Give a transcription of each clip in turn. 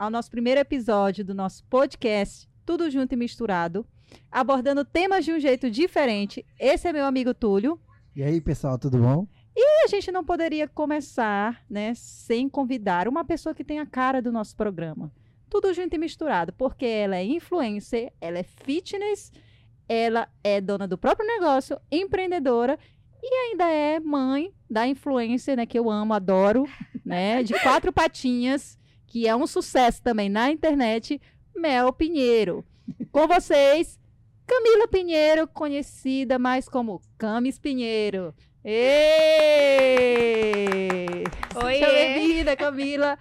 ao nosso primeiro episódio do nosso podcast, Tudo Junto e Misturado, abordando temas de um jeito diferente. Esse é meu amigo Túlio. E aí, pessoal, tudo bom? E a gente não poderia começar, né, sem convidar uma pessoa que tem a cara do nosso programa. Tudo junto e misturado, porque ela é influencer, ela é fitness, ela é dona do próprio negócio, empreendedora e ainda é mãe da influencer, né, que eu amo, adoro, né, de quatro patinhas, que é um sucesso também na internet, Mel Pinheiro. Com vocês, Camila Pinheiro, conhecida mais como Camis Pinheiro. Ê! Oi, Seja bem-vinda, Camila.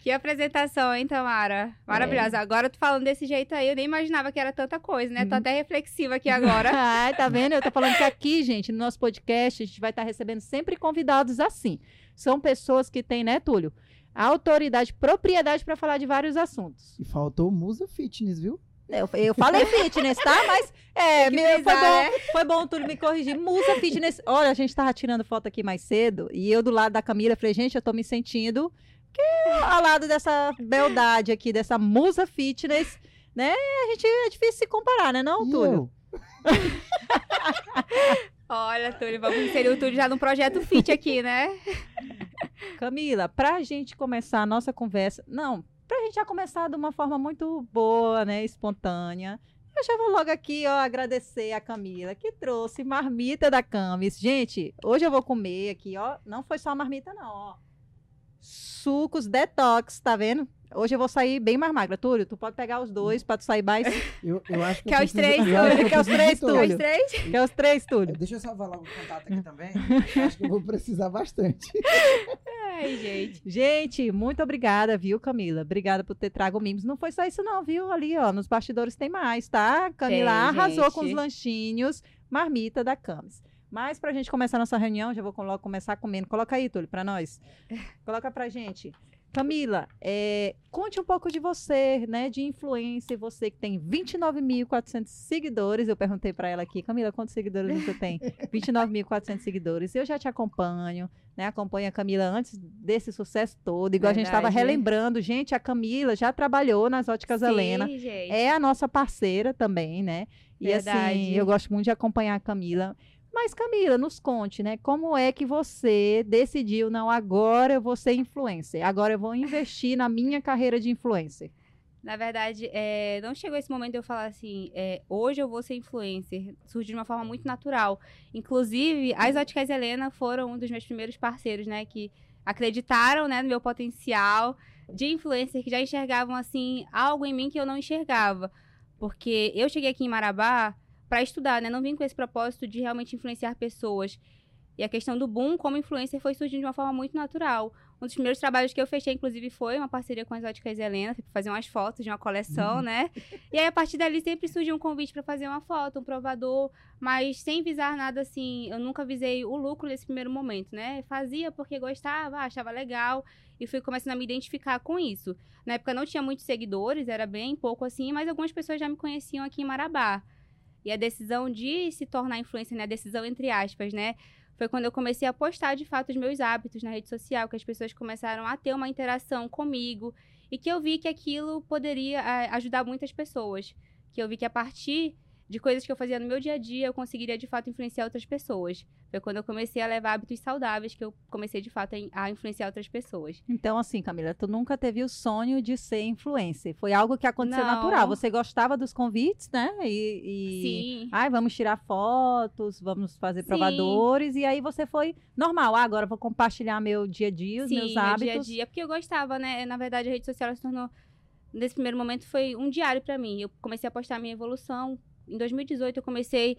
Que apresentação, hein, Tamara? Maravilhosa. É. Agora tu falando desse jeito aí, eu nem imaginava que era tanta coisa, né? Tô até reflexiva aqui agora. Ai, tá vendo? Eu tô falando que aqui, gente, no nosso podcast, a gente vai estar recebendo sempre convidados assim. São pessoas que têm, né, Túlio? Autoridade, propriedade para falar de vários assuntos. E faltou Musa Fitness, viu? Eu, eu falei fitness, tá? Mas é, meu, foi, bom, né? foi bom o Túlio me corrigir. Musa Fitness. Olha, a gente tava tirando foto aqui mais cedo e eu do lado da Camila falei, gente, eu tô me sentindo que ao lado dessa beldade aqui, dessa Musa Fitness, né? A gente é difícil se comparar, né, não, Túlio? Olha, Túlio, vamos inserir o Túlio já num projeto fit aqui, né? Camila, pra gente começar a nossa conversa, não, pra gente já começar de uma forma muito boa, né, espontânea, eu já vou logo aqui, ó, agradecer a Camila, que trouxe marmita da Camis. Gente, hoje eu vou comer aqui, ó, não foi só a marmita não, ó, sucos detox, tá vendo? Hoje eu vou sair bem mais magra. Túlio, tu pode pegar os dois pra tu sair mais... Eu, eu acho que Quer eu os três, eu Quer os três. Túlio? Os três? Quer os três, Túlio? Deixa eu salvar logo o contato aqui também. Acho que eu vou precisar bastante. Ai, gente. Gente, muito obrigada, viu, Camila? Obrigada por ter trago mimos. Não foi só isso não, viu? Ali, ó, nos bastidores tem mais, tá? Camila Tem, arrasou gente. com os lanchinhos, marmita da Camis. Mas pra gente começar nossa reunião, já vou logo começar comendo. Coloca aí, Túlio, pra nós. Coloca pra gente. Camila, é, conte um pouco de você, né, de influência, você que tem 29.400 seguidores. Eu perguntei pra ela aqui, Camila, quantos seguidores você tem? 29.400 seguidores. Eu já te acompanho, né, acompanho a Camila antes desse sucesso todo. Igual a gente estava Verdade. relembrando, gente, a Camila já trabalhou nas Óticas Helena. Sim, gente. É a nossa parceira também, né? E assim, Verdade. eu gosto muito de acompanhar a Camila. Mas, Camila, nos conte, né? Como é que você decidiu, não, agora eu vou ser influencer, agora eu vou investir na minha carreira de influencer? Na verdade, é, não chegou esse momento de eu falar assim, é, hoje eu vou ser influencer. Surgiu de uma forma muito natural. Inclusive, as Óticas Helena foram um dos meus primeiros parceiros, né? Que acreditaram, né, no meu potencial de influencer, que já enxergavam, assim, algo em mim que eu não enxergava. Porque eu cheguei aqui em Marabá para estudar, né? Não vim com esse propósito de realmente influenciar pessoas. E a questão do boom como influencer foi surgindo de uma forma muito natural. Um dos primeiros trabalhos que eu fechei, inclusive, foi uma parceria com as Óticas Helena, para fazer umas fotos de uma coleção, né? E aí, a partir dali, sempre surgiu um convite para fazer uma foto, um provador, mas sem visar nada assim. Eu nunca visei o lucro nesse primeiro momento, né? Fazia porque gostava, achava legal, e fui começando a me identificar com isso. Na época não tinha muitos seguidores, era bem pouco assim, mas algumas pessoas já me conheciam aqui em Marabá. E a decisão de se tornar influencer, né? A decisão entre aspas, né? Foi quando eu comecei a postar de fato os meus hábitos na rede social, que as pessoas começaram a ter uma interação comigo e que eu vi que aquilo poderia eh, ajudar muitas pessoas. Que eu vi que a partir de coisas que eu fazia no meu dia a dia, eu conseguiria de fato influenciar outras pessoas. Foi quando eu comecei a levar hábitos saudáveis que eu comecei de fato a in- a influenciar outras pessoas. Então, assim, Camila, tu nunca teve o sonho de ser influencer. Foi algo que aconteceu Não. natural. Você gostava dos convites, né? E, e... Sim. Ai, vamos tirar fotos, vamos fazer Sim. provadores. E aí você foi normal. Ah, agora eu vou compartilhar meu dia a dia, os Sim, meus meu hábitos. dia a dia. Porque eu gostava, né? Na verdade, a rede social se tornou. Nesse primeiro momento foi um diário pra mim. Eu comecei a postar a minha evolução. Em 2018, eu comecei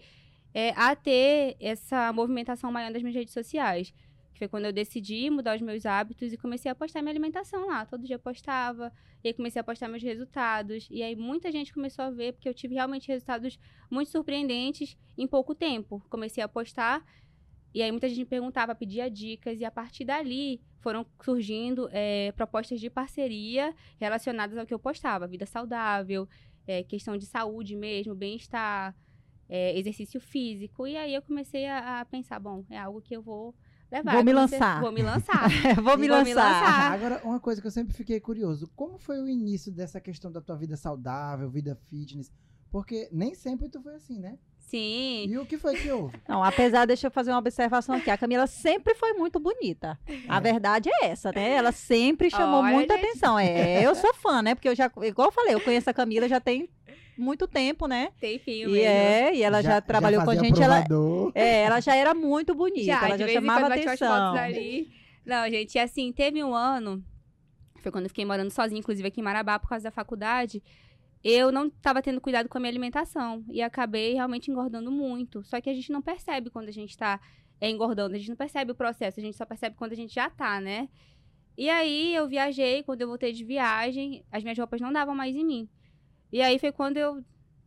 é, a ter essa movimentação maior das minhas redes sociais. Que foi quando eu decidi mudar os meus hábitos e comecei a postar minha alimentação lá. Todo dia eu postava. E aí comecei a postar meus resultados. E aí muita gente começou a ver, porque eu tive realmente resultados muito surpreendentes em pouco tempo. Comecei a postar. E aí muita gente me perguntava, pedia dicas. E a partir dali foram surgindo é, propostas de parceria relacionadas ao que eu postava. Vida saudável, é, questão de saúde mesmo, bem-estar, é, exercício físico. E aí eu comecei a, a pensar, bom, é algo que eu vou levar. Vou me lançar. Vou me lançar. Vou me Vou me lançar. lançar. Agora, uma coisa que eu sempre fiquei curioso, como foi o início dessa questão da tua vida saudável, vida fitness? Porque nem sempre tu foi assim, né? Sim. E o que foi que houve? Não, apesar, deixa eu fazer uma observação aqui. A Camila sempre foi muito bonita. A É. verdade é essa, né? Ela sempre chamou Olha, muita gente. atenção. É, eu sou fã, né? Porque eu já, igual eu falei, eu conheço a Camila já tem muito tempo, né? Tem filho E mesmo. é, e ela já, trabalhou com a gente. Ela, é, ela já era muito bonita, Já, ela já chamava atenção. Não, gente, e assim, teve um ano, foi quando eu fiquei morando sozinha, inclusive aqui em Marabá, por causa da faculdade, eu não estava tendo cuidado com a minha alimentação e acabei realmente engordando muito. Só que a gente não percebe quando a gente tá é, engordando, a gente não percebe o processo, a gente só percebe quando a gente já tá, né? E aí eu viajei, quando eu voltei de viagem, as minhas roupas não davam mais em mim. E aí foi quando eu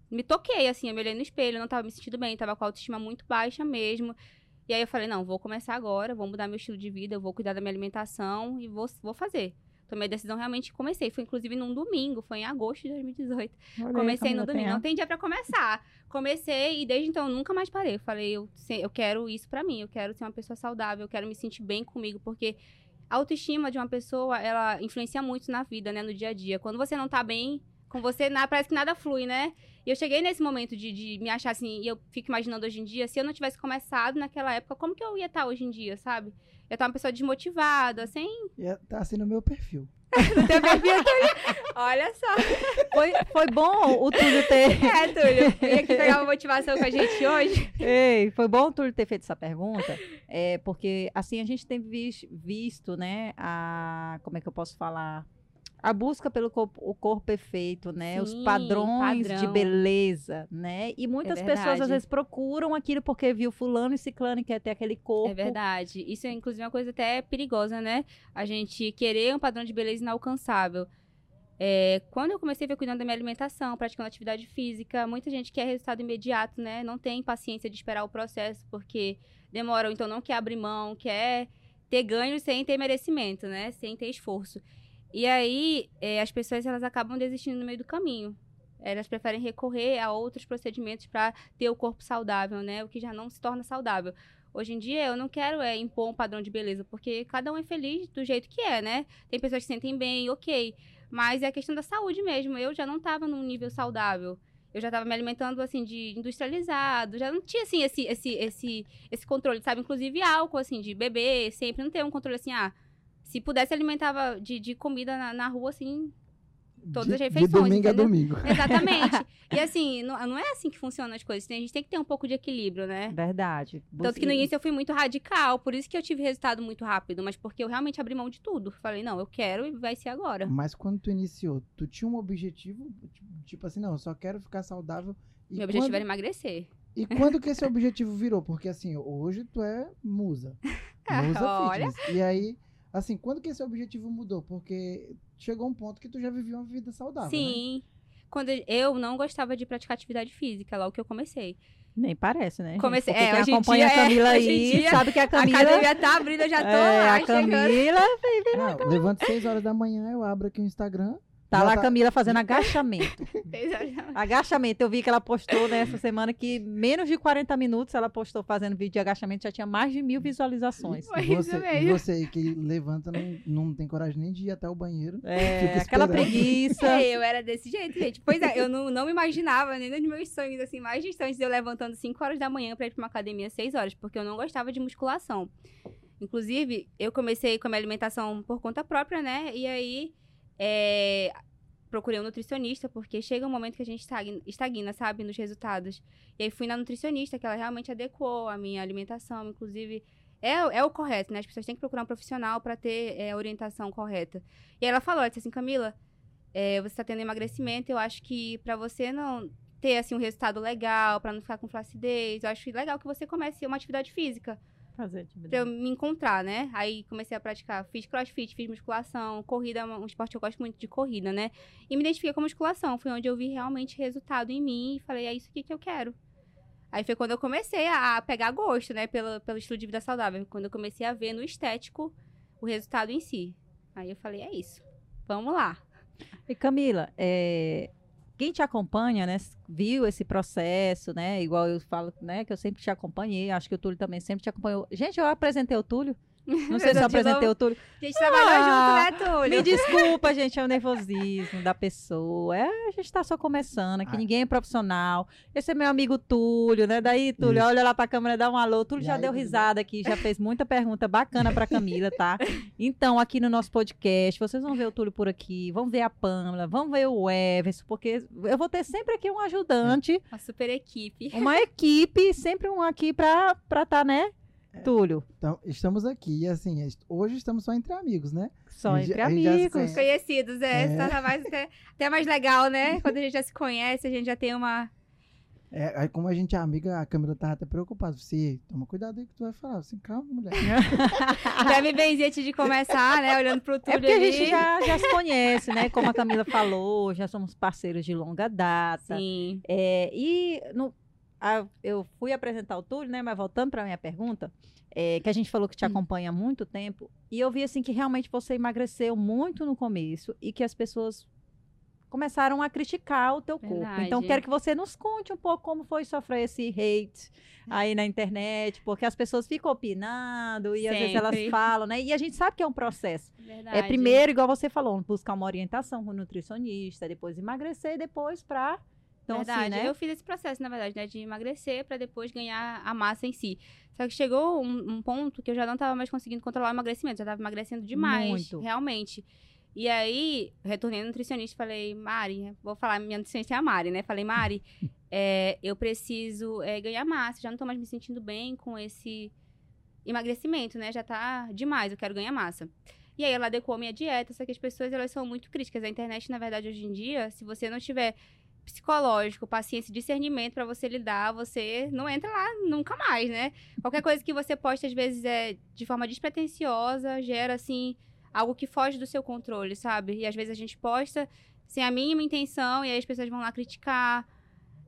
me toquei, assim, eu me olhei no espelho, eu não tava me sentindo bem, tava com a autoestima muito baixa mesmo. E aí eu falei, não, vou começar agora, vou mudar meu estilo de vida, vou cuidar da minha alimentação e vou, vou fazer. Tomei a decisão realmente comecei. Foi inclusive num domingo, foi em agosto de 2018. Olha aí, Comecei no domingo, não tem dia pra começar. Comecei e desde então eu nunca mais parei. Eu falei, eu, eu quero isso pra mim, eu quero ser uma pessoa saudável, eu quero me sentir bem comigo, porque a autoestima de uma pessoa, ela influencia muito na vida, né, no dia a dia. Quando você não tá bem com você, na- parece que nada flui, né? E eu cheguei nesse momento de, de me achar assim, e eu fico imaginando hoje em dia, se eu não tivesse começado naquela época, como que eu ia estar hoje em dia, sabe? Eu estar uma pessoa desmotivada, sem E é- Tá assim no meu perfil. ter perfil. Olha só. Foi, foi bom o Túlio ter. É, Túlio. Vem aqui pegar uma motivação com a gente hoje. Ei, foi bom o Túlio ter feito essa pergunta, é, porque assim a gente tem vis- visto, né, a como é que eu posso falar? A busca pelo corpo, o corpo perfeito, né? Os Sim, padrões de padrão. beleza, né? E muitas pessoas às vezes procuram aquilo porque viu fulano e ciclano e quer ter aquele corpo. É verdade. Isso é, inclusive, uma coisa até perigosa, né? A gente querer um padrão de beleza inalcançável. É, quando eu comecei a ver cuidando da minha alimentação, praticando atividade física, muita gente quer resultado imediato, né? Não tem paciência de esperar o processo, porque demora, ou então não quer abrir mão, quer ter ganho sem ter merecimento, né? Sem ter esforço. E aí, é, as pessoas elas acabam desistindo no meio do caminho. Elas preferem recorrer a outros procedimentos para ter o corpo saudável, né? O que já não se torna saudável. Hoje em dia, eu não quero é, impor um padrão de beleza, porque cada um é feliz do jeito que é, né? Tem pessoas que se sentem bem, ok. Mas é a questão da saúde mesmo. Eu já não estava num nível saudável. Eu já estava me alimentando, assim, de industrializado. Já não tinha, assim, esse, esse, esse, esse controle, sabe? Inclusive álcool, assim, de beber, sempre. Não tem um controle, assim, ah... Se pudesse, alimentava de, de comida na, na rua, assim, Todas de, as refeições, De domingo a entendeu? domingo. exatamente. e assim, não, não é assim que funcionam as coisas. A gente tem que ter um pouco de equilíbrio, né? Verdade. Tanto que no Você- início eu fui muito radical, por isso que eu tive resultado muito rápido, mas porque eu realmente abri mão de tudo. Falei, não, eu quero e vai ser agora. Mas quando tu iniciou, tu tinha um objetivo, tipo- tipo assim, não, eu só quero ficar saudável. E Meu objetivo quando, era emagrecer. E quando que esse objetivo virou? Porque assim, hoje tu é musa. Musa Olha. fitness. E aí, assim, quando que esse objetivo mudou? Porque chegou um ponto que tu já vivia uma vida saudável, né? Sim. Quando eu- não gostava de praticar atividade física, logo que eu comecei. Nem parece, né? Comecei- Porque é, quem hoje acompanha dia, a Camila é, aí dia, sabe que a Camila... A academia tá abrindo, eu já tô é, lá a chegando. Camila Não, levanto 6 horas da manhã, eu abro aqui o Instagram. Tá já lá a Camila fazendo agachamento. Exatamente. Agachamento, eu vi que ela postou nessa semana que menos de 40 minutos ela postou fazendo vídeo de agachamento, já tinha mais de mil visualizações. Foi E você, mesmo. você que levanta, não, não tem coragem nem de ir até o banheiro. É, aquela preguiça. É, eu era desse jeito, gente. Pois é, eu não, não me imaginava nem nos meus sonhos, assim, mais distantes de eu levantando 5 horas da manhã pra ir pra uma academia às 6 horas, porque eu não gostava de musculação. Inclusive, eu comecei com a minha alimentação por conta própria, né? E aí, é, procurei um nutricionista, porque chega um momento que a gente estagna, sabe, nos resultados. E aí fui na nutricionista, que ela realmente adequou a minha alimentação, inclusive... É, é o correto, né? As pessoas têm que procurar um profissional pra ter é, a orientação correta. E aí ela falou, ela disse assim, Camila, é, você está tendo emagrecimento, eu acho que para você não ter assim um resultado legal, para não ficar com flacidez, eu acho legal que você comece uma atividade física Fazer para eu me encontrar, né? Aí comecei a praticar, fiz crossfit, fiz musculação, corrida é um esporte que eu gosto muito de corrida, né? E me identifiquei com musculação, foi onde eu vi realmente resultado em mim e falei, é isso aqui que eu quero. Aí foi quando eu comecei a pegar gosto, né, pelo, pelo estilo de vida saudável, quando eu comecei a ver no estético o resultado em si. Aí eu falei, é isso, vamos lá. E Camila, é, quem te acompanha, né, viu esse processo, né? Igual eu falo, né, que eu sempre te acompanhei, acho que o Túlio também sempre te acompanhou. Gente, eu apresentei o Túlio. Não sei se eu apresentei o Túlio. A gente trabalhou Ah, junto, né, Túlio? Me desculpa, gente, é o nervosismo da pessoa. É, a gente tá só começando aqui, Ah. ninguém é profissional. Esse é meu amigo Túlio, né? Daí, Túlio, Isso. olha lá pra câmera, dá um alô. Túlio já deu risada aqui, já fez muita pergunta bacana pra Camila, tá? Então, aqui no nosso podcast, vocês vão ver o Túlio por aqui, vão ver a Pamela, vão ver o Everson, porque eu vou ter sempre aqui um ajudante, Uma super equipe. uma equipe, sempre um aqui pra estar, tá, né? É. Túlio, Então, estamos aqui, e assim, hoje estamos só entre amigos, né? só A gente- entre a se amigos. conhece. Conhecidos, é. É. Torna mais, até, até mais legal, né? Quando a gente já se conhece, a gente já tem uma. É, aí como a gente é amiga, a Camila tava até preocupada. Você, toma cuidado aí que tu vai falar. Assim, calma, mulher. Já me benzi antes de começar, né? Olhando pro É Túlio porque a ali. gente já, já se conhece, né? Como a Camila falou, já somos parceiros de longa data. Sim. É, e no- a- eu fui apresentar o Túlio, né? Mas voltando para minha pergunta, é, que a gente falou que te Hum. acompanha há muito tempo, e eu vi assim que realmente você emagreceu muito no começo e que as pessoas começaram a criticar o teu corpo. Verdade. Então quero que você nos conte um pouco como foi sofrer esse hate aí na internet, porque as pessoas ficam opinando e às vezes elas Sempre. falam, né? E a gente sabe que é um processo. Verdade. É primeiro, igual você falou, buscar uma orientação com o nutricionista, depois emagrecer, depois pra. Então, verdade. assim, né? Eu fiz esse processo, na verdade, né? De emagrecer pra depois ganhar a massa em si. Só que chegou um, um ponto que eu já não tava mais conseguindo controlar o emagrecimento. Já tava emagrecendo demais. Muito. Realmente. E aí, retornei no nutricionista e falei, Mari, vou falar, minha nutricionista é a Mari, né? Falei, Mari, é, eu preciso é, ganhar massa, já não tô mais me sentindo bem com esse emagrecimento, né? Já tá demais, eu quero ganhar massa. E aí ela adequou a minha dieta, só que as pessoas elas são muito críticas. A internet, na verdade, hoje em dia, se você não tiver psicológico, paciência e discernimento pra você lidar, você não entra lá nunca mais, né? Qualquer coisa que você posta, às vezes, é de forma despretensiosa, gera, assim, algo que foge do seu controle, sabe? E às vezes a gente posta sem a mínima intenção e aí as pessoas vão lá criticar.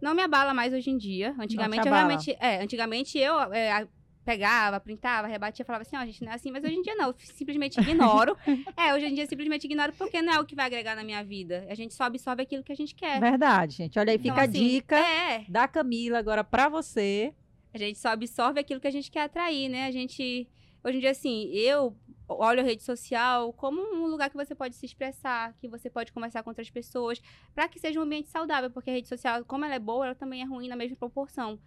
Não me abala mais hoje em dia. Antigamente eu realmente. É, antigamente eu é, pegava, printava, rebatia, falava assim, ó, gente, não é assim, mas hoje em dia não, eu simplesmente ignoro. é, hoje em dia eu simplesmente ignoro porque não é o que vai agregar na minha vida. A gente só absorve aquilo que a gente quer. Verdade, gente. Olha aí, Então, fica a assim, dica É, da Camila agora pra você. a gente só absorve aquilo que a gente quer atrair, né? A gente. Hoje em dia, assim, eu olho a rede social como um lugar que você pode se expressar, que você pode conversar com outras pessoas, para que seja um ambiente saudável, porque a rede social, como ela é boa, ela também é ruim na mesma proporção.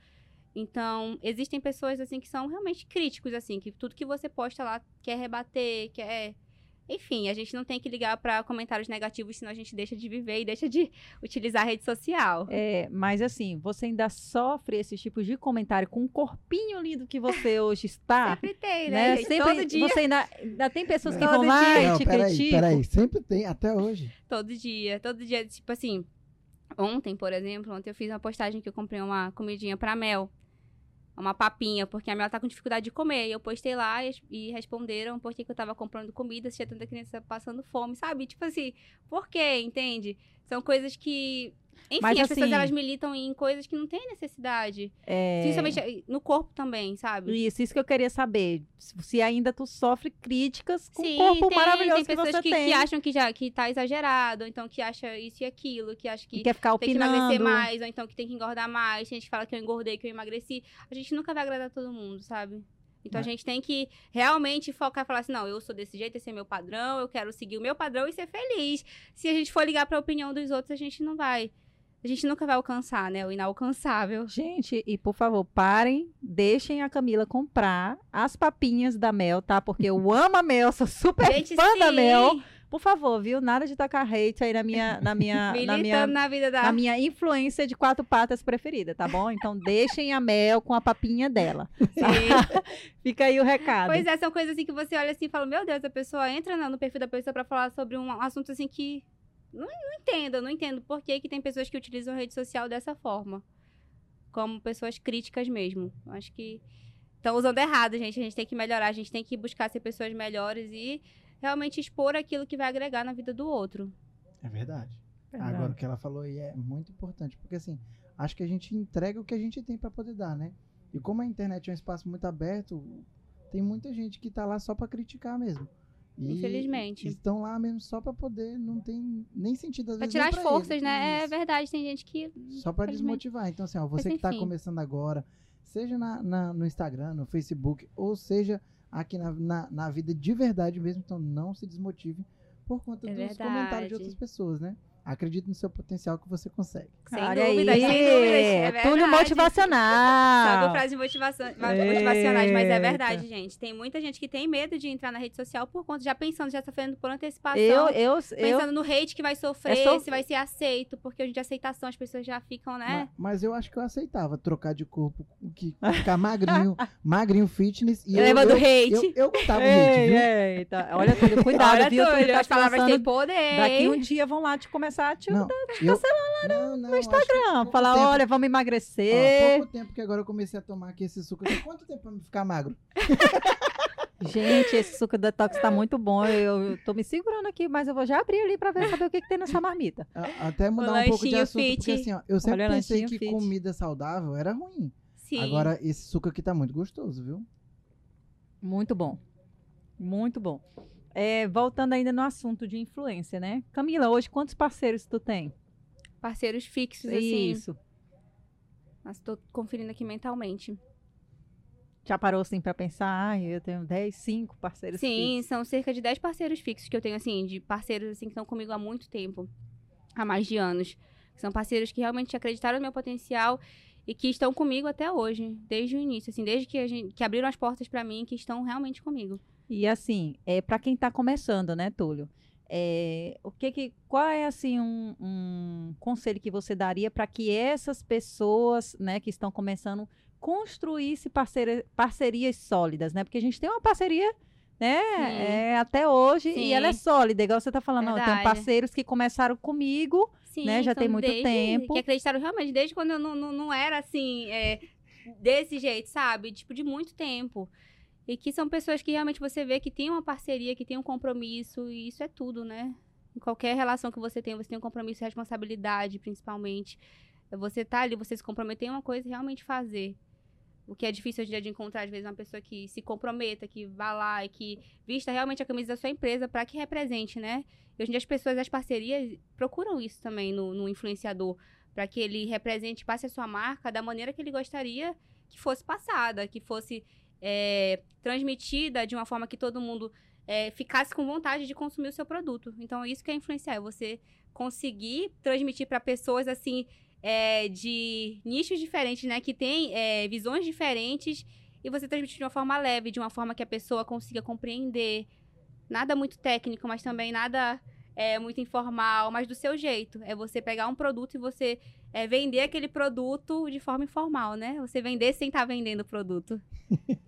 Então, existem pessoas, assim, que são realmente críticos, assim, que tudo que você posta lá quer rebater, quer. Enfim, a gente não tem que ligar para comentários negativos, senão a gente deixa de viver e deixa de utilizar a rede social. É, mas assim, você ainda sofre esses tipos de comentário com o corpinho lindo que você hoje está. Sempre tem, né? né? Sempre, Todo dia. Você ainda, ainda tem pessoas que Todo vão lá dia. e Não, te peraí, criticam. peraí. Sempre tem, até hoje. Todo dia, todo dia, tipo assim. Ontem, por exemplo, ontem eu fiz uma postagem que eu comprei uma comidinha pra Mel. Uma papinha, porque a Mel tá com dificuldade de comer. E eu postei lá e, e responderam por que eu tava comprando comida, se tinha tanta criança passando fome, sabe? Tipo assim, por quê, entende? São coisas que. Enfim, Mas, as pessoas assim, elas militam em coisas que não têm necessidade. É, Principalmente no corpo também, sabe? Isso, isso que eu queria saber. Se ainda tu sofre críticas com Sim, o corpo tem, maravilhoso tem que pessoas você que, tem. que acham que já que tá exagerado, ou então que acha isso e aquilo, que acha que que quer ficar tem que opinando. emagrecer mais, ou então que tem que engordar mais. Tem gente que fala que eu engordei, que eu emagreci. A gente nunca vai agradar todo mundo, sabe? Então É. a gente tem que realmente focar e falar assim: não, eu sou desse jeito, esse é meu padrão, eu quero seguir o meu padrão e ser feliz. Se a gente for ligar pra opinião dos outros, a gente não vai. A gente nunca vai alcançar, né? O inalcançável. Gente, e por favor, parem, deixem a Camila comprar as papinhas da Mel, tá? Porque eu amo a Mel, sou super Gente, fã da sim, Mel. Por favor, viu? Nada de tacar hate aí na minha, na minha, na minha, na vida da. na minha influência de quatro patas preferida, tá bom? Então deixem a Mel com a papinha dela. Sim. Fica aí o recado. Pois é, são coisas assim que você olha assim e fala, meu Deus, a pessoa entra no no perfil da pessoa pra falar sobre um assunto assim que não, não entendo, não entendo por que, que tem pessoas que utilizam a rede social dessa forma. Como pessoas críticas mesmo. Acho que estão usando errado, gente. A gente tem que melhorar, a gente tem que buscar ser pessoas melhores e realmente expor aquilo que vai agregar na vida do outro. É verdade. Verdade. Agora, o que ela falou aí é muito importante, porque assim, acho que a gente entrega o que a gente tem pra poder dar, né? E como a internet é um espaço muito aberto, tem muita gente que tá lá só pra criticar mesmo. E Infelizmente. Estão lá mesmo só pra poder, não tem nem sentido às Pra vezes. tirar nem as forças, eles. né? É Isso. verdade, tem gente que. Só Infelizmente. desmotivar. Então, assim, ó, você que tá enfim. começando agora, seja na, na- no Instagram, no Facebook, ou seja aqui na, na, na vida de verdade mesmo, então não se desmotive por conta É dos comentários de verdade. outras pessoas, né? Acredite no seu potencial que você consegue. Sem Olha dúvidas, aí, sem dúvidas. É Túlio verdade. motivacional. Sabe frases motivação- motivacionais, mas é Eita. verdade, gente. Tem muita gente que tem medo de entrar na rede social por conta, já pensando, já sofrendo por antecipação. Eu, eu, eu, Pensando no hate que vai sofrer, É se vai ser aceito, porque hoje de aceitação as pessoas já ficam, né? Ma- Mas, eu acho que eu aceitava trocar de corpo, que, ficar magrinho, magrinho fitness. E eu, Leva do eu, hate. Eu, eu gostava do hate, viu? Eita, olha, Túlio, cuidado, Olha, viu? Túlio, Túlio tá as palavras têm poder. Daqui um dia vão lá te começar te Não, eu, não, não, no Instagram. Falar, tempo. olha, vamos Ó, emagrecer. pouco tempo que agora eu comecei a tomar aqui esse suco. Quanto tempo pra me ficar magro? Gente, esse suco detox tá muito bom. Eu, eu tô me segurando aqui, mas eu vou já abrir ali pra ver saber o que, que tem nessa marmita. Até mudar O um pouco de assunto, porque fit. assim, ó, eu sempre Olha, pensei que fit. comida saudável era ruim. Sim. Agora, esse suco aqui tá muito gostoso, viu? Muito bom. Muito bom. É, voltando ainda no assunto de influência, né? Camila, hoje quantos parceiros tu tem? Parceiros fixos, assim. Isso. Mas tô conferindo aqui mentalmente. Já parou assim pra pensar? Ai, eu tenho 10, 5 parceiros Sim, fixos. são cerca de 10 parceiros fixos que eu tenho, assim, de parceiros assim que estão comigo há muito tempo. Há mais de anos. São parceiros que realmente acreditaram no meu potencial e que estão comigo até hoje, desde o início, assim, desde que, gente, que abriram as portas pra mim, que estão realmente comigo. E assim, é para quem tá começando, né, Túlio? É, o que que, qual é assim um, um conselho que você daria para que essas pessoas, né, que estão começando, construíssem parceria- parcerias sólidas, né? Porque a gente tem uma parceria, né, Sim. é, até hoje Sim. e ela é sólida, igual você tá falando. Não, eu tenho Verdade. parceiros que começaram comigo, Sim, Né, já tem muito desde- tempo. Que acreditaram realmente, desde quando eu não, não, não era assim, é, desse jeito, sabe? Tipo, de muito tempo. E que são pessoas que realmente você vê que tem uma parceria, que tem um compromisso, e isso é tudo, né? Em qualquer relação que você tem, você tem um compromisso e responsabilidade, principalmente. Você tá ali, você se comprometer em uma coisa e realmente fazer. O que é difícil hoje em dia de encontrar, às vezes, uma pessoa que se comprometa, que vá lá e que vista realmente a camisa da sua empresa para que represente, né? E hoje em dia as pessoas, as parcerias, procuram isso também no, no influenciador, para que ele represente, passe a sua marca da maneira que ele gostaria que fosse passada, que fosse é, transmitida de uma forma que todo mundo é, ficasse com vontade de consumir o seu produto. Então, isso que é influenciar, é você conseguir transmitir para pessoas assim é, de nichos diferentes, né, que tem é, visões diferentes e você transmitir de uma forma leve, de uma forma que a pessoa consiga compreender. Nada muito técnico, mas também nada é, muito informal, mas do seu jeito. É você pegar um produto e você é, vender aquele produto de forma informal, né? Você vender sem estar vendendo o produto.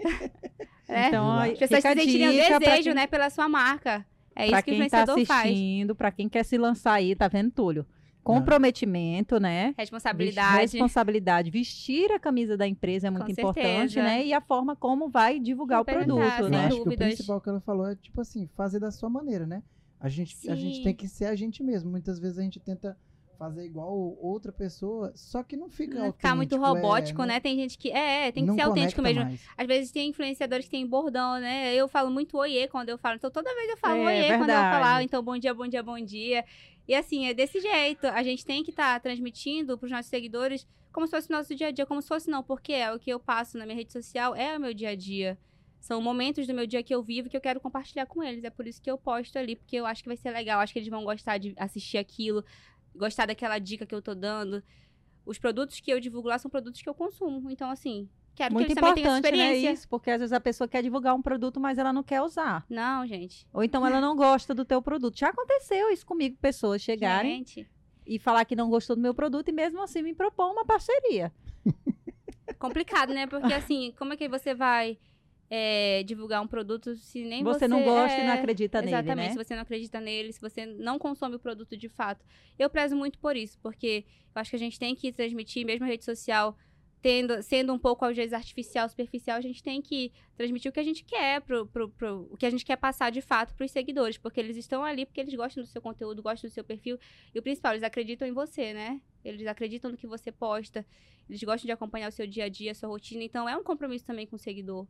É? Então, As pessoas sentirem pra desejo, quem- né, pela sua marca. É Pra isso que o tá influenciador faz. assistindo, pra quem quer se lançar aí, tá vendo, Túlio? Comprometimento, né? Responsabilidade. Responsabilidade. Vestir a camisa da empresa é muito Com importante, certeza. né? E a forma como vai divulgar o produto, Eu né? acho que o principal que ela falou é, tipo assim, fazer da sua maneira, né? A gente, a gente tem que ser a gente mesmo. Muitas vezes a gente tenta fazer igual outra pessoa, só que não fica Não ficar muito é, robótico, não- né? Tem gente que. É, é, tem que ser autêntico mesmo. mais. Às vezes tem influenciadores que têm bordão, né? Eu falo muito oiê quando eu falo. Então toda vez eu falo É, oiê quando eu verdade. falar. Então bom dia, bom dia, bom dia. E assim, é desse jeito. A gente tem que estar transmitindo para os nossos seguidores como se fosse o nosso dia a dia. Como se fosse não, porque é o que eu passo na minha rede social, é o meu dia a dia. São momentos do meu dia que eu vivo que eu quero compartilhar com eles. É por isso que eu posto ali, porque eu acho que vai ser legal. Acho que eles vão gostar de assistir aquilo, gostar daquela dica que eu tô dando. Os produtos que eu divulgo lá são produtos que eu consumo. Então, assim, quero Muito que eles também tenham importante, né? experiência. Isso, porque às vezes a pessoa quer divulgar um produto, mas ela não quer usar. Não, gente. Ou então ela não gosta do teu produto. Já aconteceu isso comigo, pessoas chegarem Gente, e falar que não gostou do meu produto e mesmo assim me propor uma parceria. complicado, né? Porque, assim, como é que você vai é, divulgar um produto se nem você... Você, não gosta e não é, acredita nele, Exatamente, né? se você não acredita nele, se você não consome o produto de fato. Eu prezo muito por isso, porque eu acho que a gente tem que transmitir, mesmo a rede social tendo, sendo um pouco, às vezes, artificial, superficial, a gente tem que transmitir o que a gente quer, pro, pro, pro- o que a gente quer passar de fato para os seguidores, porque eles estão ali porque eles gostam do seu conteúdo, gostam do seu perfil, e o principal, eles acreditam em você, né? Eles acreditam no que você posta, eles gostam de acompanhar o seu dia a dia, a sua rotina, então é um compromisso também com o seguidor.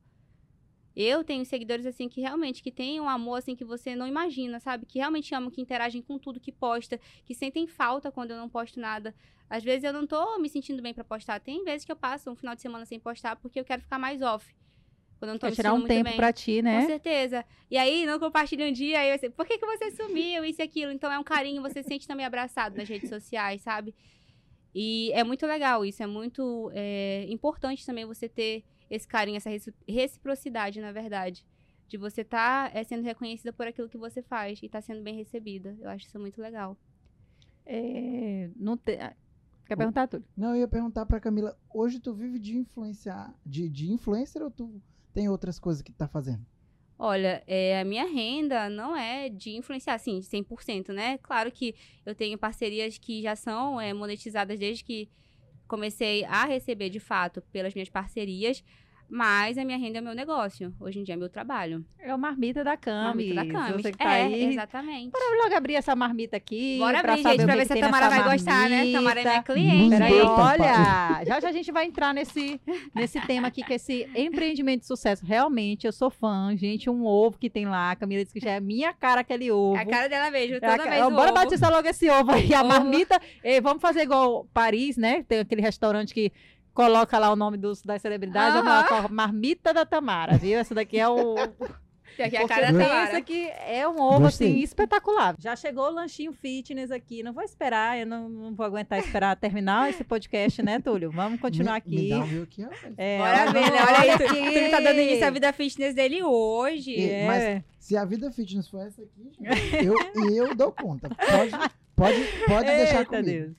Eu tenho seguidores, assim, que realmente, que têm um amor, assim, que você não imagina, sabe? Que realmente amam, que interagem com tudo que posta, que sentem falta quando eu não posto nada. Às vezes eu não tô me sentindo bem pra postar. Tem vezes que eu passo um final de semana sem postar porque eu quero ficar mais off. Quando eu não tô Quer tirar um tempo pra ti, Com né? certeza. E aí, não compartilha um dia, aí você, por que, que você sumiu, isso e aquilo? Então é um carinho, você se sente também abraçado nas redes sociais, sabe? E é muito legal isso, é muito é, importante também você ter esse carinho, essa reci- reciprocidade, na verdade. De você estar sendo reconhecida por aquilo que você faz e tá sendo bem recebida. Eu acho isso muito legal. É, não te- Quer perguntar, Túlio? Não, eu ia perguntar pra Camila, hoje tu vive de influenciar, de, de influencer ou tu tem outras coisas que tu tá fazendo? Olha, é, a minha renda não é de influenciar, assim, de 100%, né? Claro que eu tenho parcerias que já são é, monetizadas desde que comecei a receber, de fato, pelas minhas parcerias, mas a minha renda é o meu negócio. Hoje em dia é meu trabalho. É o Marmita da Camis. Marmita da Camis. Você que tá é, aí. exatamente. Bora logo abrir essa marmita aqui. Bora pra abrir, gente, pra ver se a Tamara vai gostar, né? Tamara é minha marmita. cliente. Peraí, olha, já já a gente vai entrar nesse, nesse tema aqui, que é esse empreendimento de sucesso. Realmente, eu sou fã, gente, um ovo que tem lá, a Camila disse que já é minha cara aquele ovo. É a cara dela mesmo, É toda a ca- Bora batizar logo esse ovo aí, a Ovo. marmita. Ei, vamos fazer igual Paris, né? Tem aquele restaurante que coloca lá o nome dos, das celebridades. Aham. com a marmita da Tamara, viu? Essa daqui é o, Que aqui é a cara da pensa Tamara. que é um ovo Gostei. assim espetacular. Já chegou o lanchinho fitness aqui. Não vou esperar, eu não, não vou aguentar esperar terminar esse podcast, né, Túlio? Vamos continuar Me- aqui. Me dá um aqui, ó. É, Bora ó, ver, né? Olha aí, aqui. tu tá dando início à vida fitness dele hoje. E- É. mas- Se a vida fitness for essa aqui, gente, eu, eu dou conta. Pode, pode, pode deixar comigo. Deus.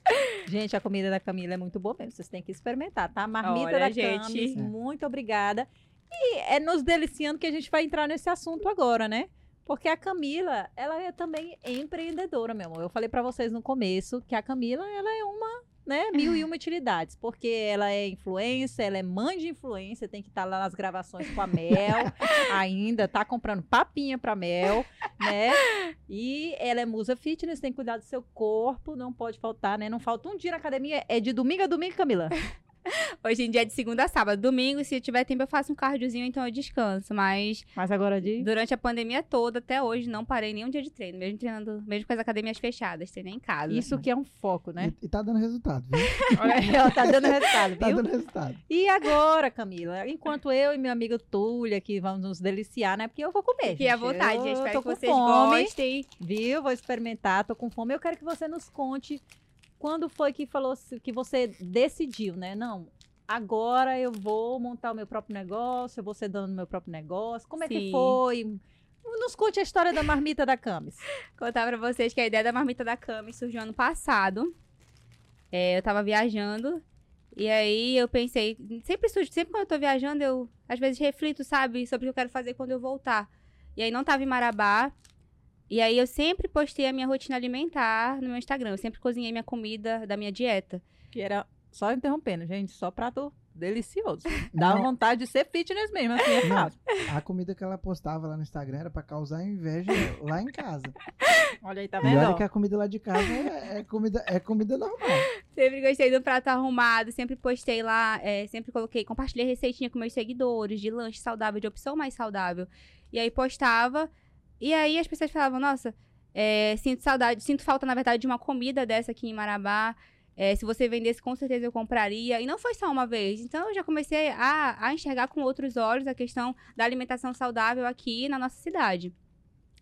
Gente, a comida da Camila é muito boa mesmo. Vocês têm que experimentar, tá? Marmita Olha, da gente. Camis, É. muito obrigada. E é nos deliciando que a gente vai entrar nesse assunto agora, né? Porque a Camila, ela é também empreendedora, meu amor. Eu falei pra vocês no começo que a Camila, ela é uma, né, mil e uma utilidades. Porque ela é influência, ela é mãe de influência, tem que estar lá nas gravações com a Mel ainda, tá comprando papinha pra Mel, né? E ela é musa fitness, tem que cuidar do seu corpo, não pode faltar, né? Não falta um dia na academia, é de domingo a domingo, Camila. Hoje em dia é de segunda a sábado. Domingo, se tiver tempo, eu faço um cardiozinho, então eu descanso. Mas Mas agora de. durante a pandemia toda, até hoje, não parei nenhum dia de treino. Mesmo treinando, mesmo com as academias fechadas, treinei em casa. Isso que é um foco, né? E, e tá dando resultado, viu? Ó, tá dando resultado, Tá viu? dando resultado. E agora, Camila, enquanto eu e meu amigo Túlio aqui vamos nos deliciar, né? Porque eu vou comer. Fique à vontade, eu gente. Espero tô que com vocês fome, gostem. Viu? Vou experimentar, tô com fome. Eu quero que você nos conte quando foi que falou que você decidiu, né? Não, agora eu vou montar o meu próprio negócio, eu vou ser dono do meu próprio negócio. Como é que Sim. foi? Nos conte a história da marmita da Camis. Contar pra vocês que a ideia da marmita da Cami surgiu ano passado. É, eu tava viajando. E aí eu pensei, sempre surge, sempre quando eu tô viajando, eu às vezes reflito, sabe, sobre o que eu quero fazer quando eu voltar. E aí não tava em Marabá. E aí eu sempre postei a minha rotina alimentar no meu Instagram. Eu sempre cozinhei minha comida da minha dieta. Que era, só interrompendo, gente, só prato delicioso. Dá vontade de ser fitness mesmo, assim, é Não, fácil. a comida que ela postava lá no Instagram era pra causar inveja lá em casa. Olha aí, tá E vendo? olha que a comida lá de casa é, é comida, é comida normal. Sempre gostei do prato arrumado, sempre postei lá, é, sempre coloquei, compartilhei receitinha com meus seguidores de lanche saudável, de opção mais saudável. E aí postava, e aí as pessoas falavam, nossa, é, sinto saudade, sinto falta, na verdade, de uma comida dessa aqui em Marabá. É, se você vendesse, com certeza eu compraria. E não foi só uma vez. Então eu já comecei a, a enxergar com outros olhos a questão da alimentação saudável aqui na nossa cidade.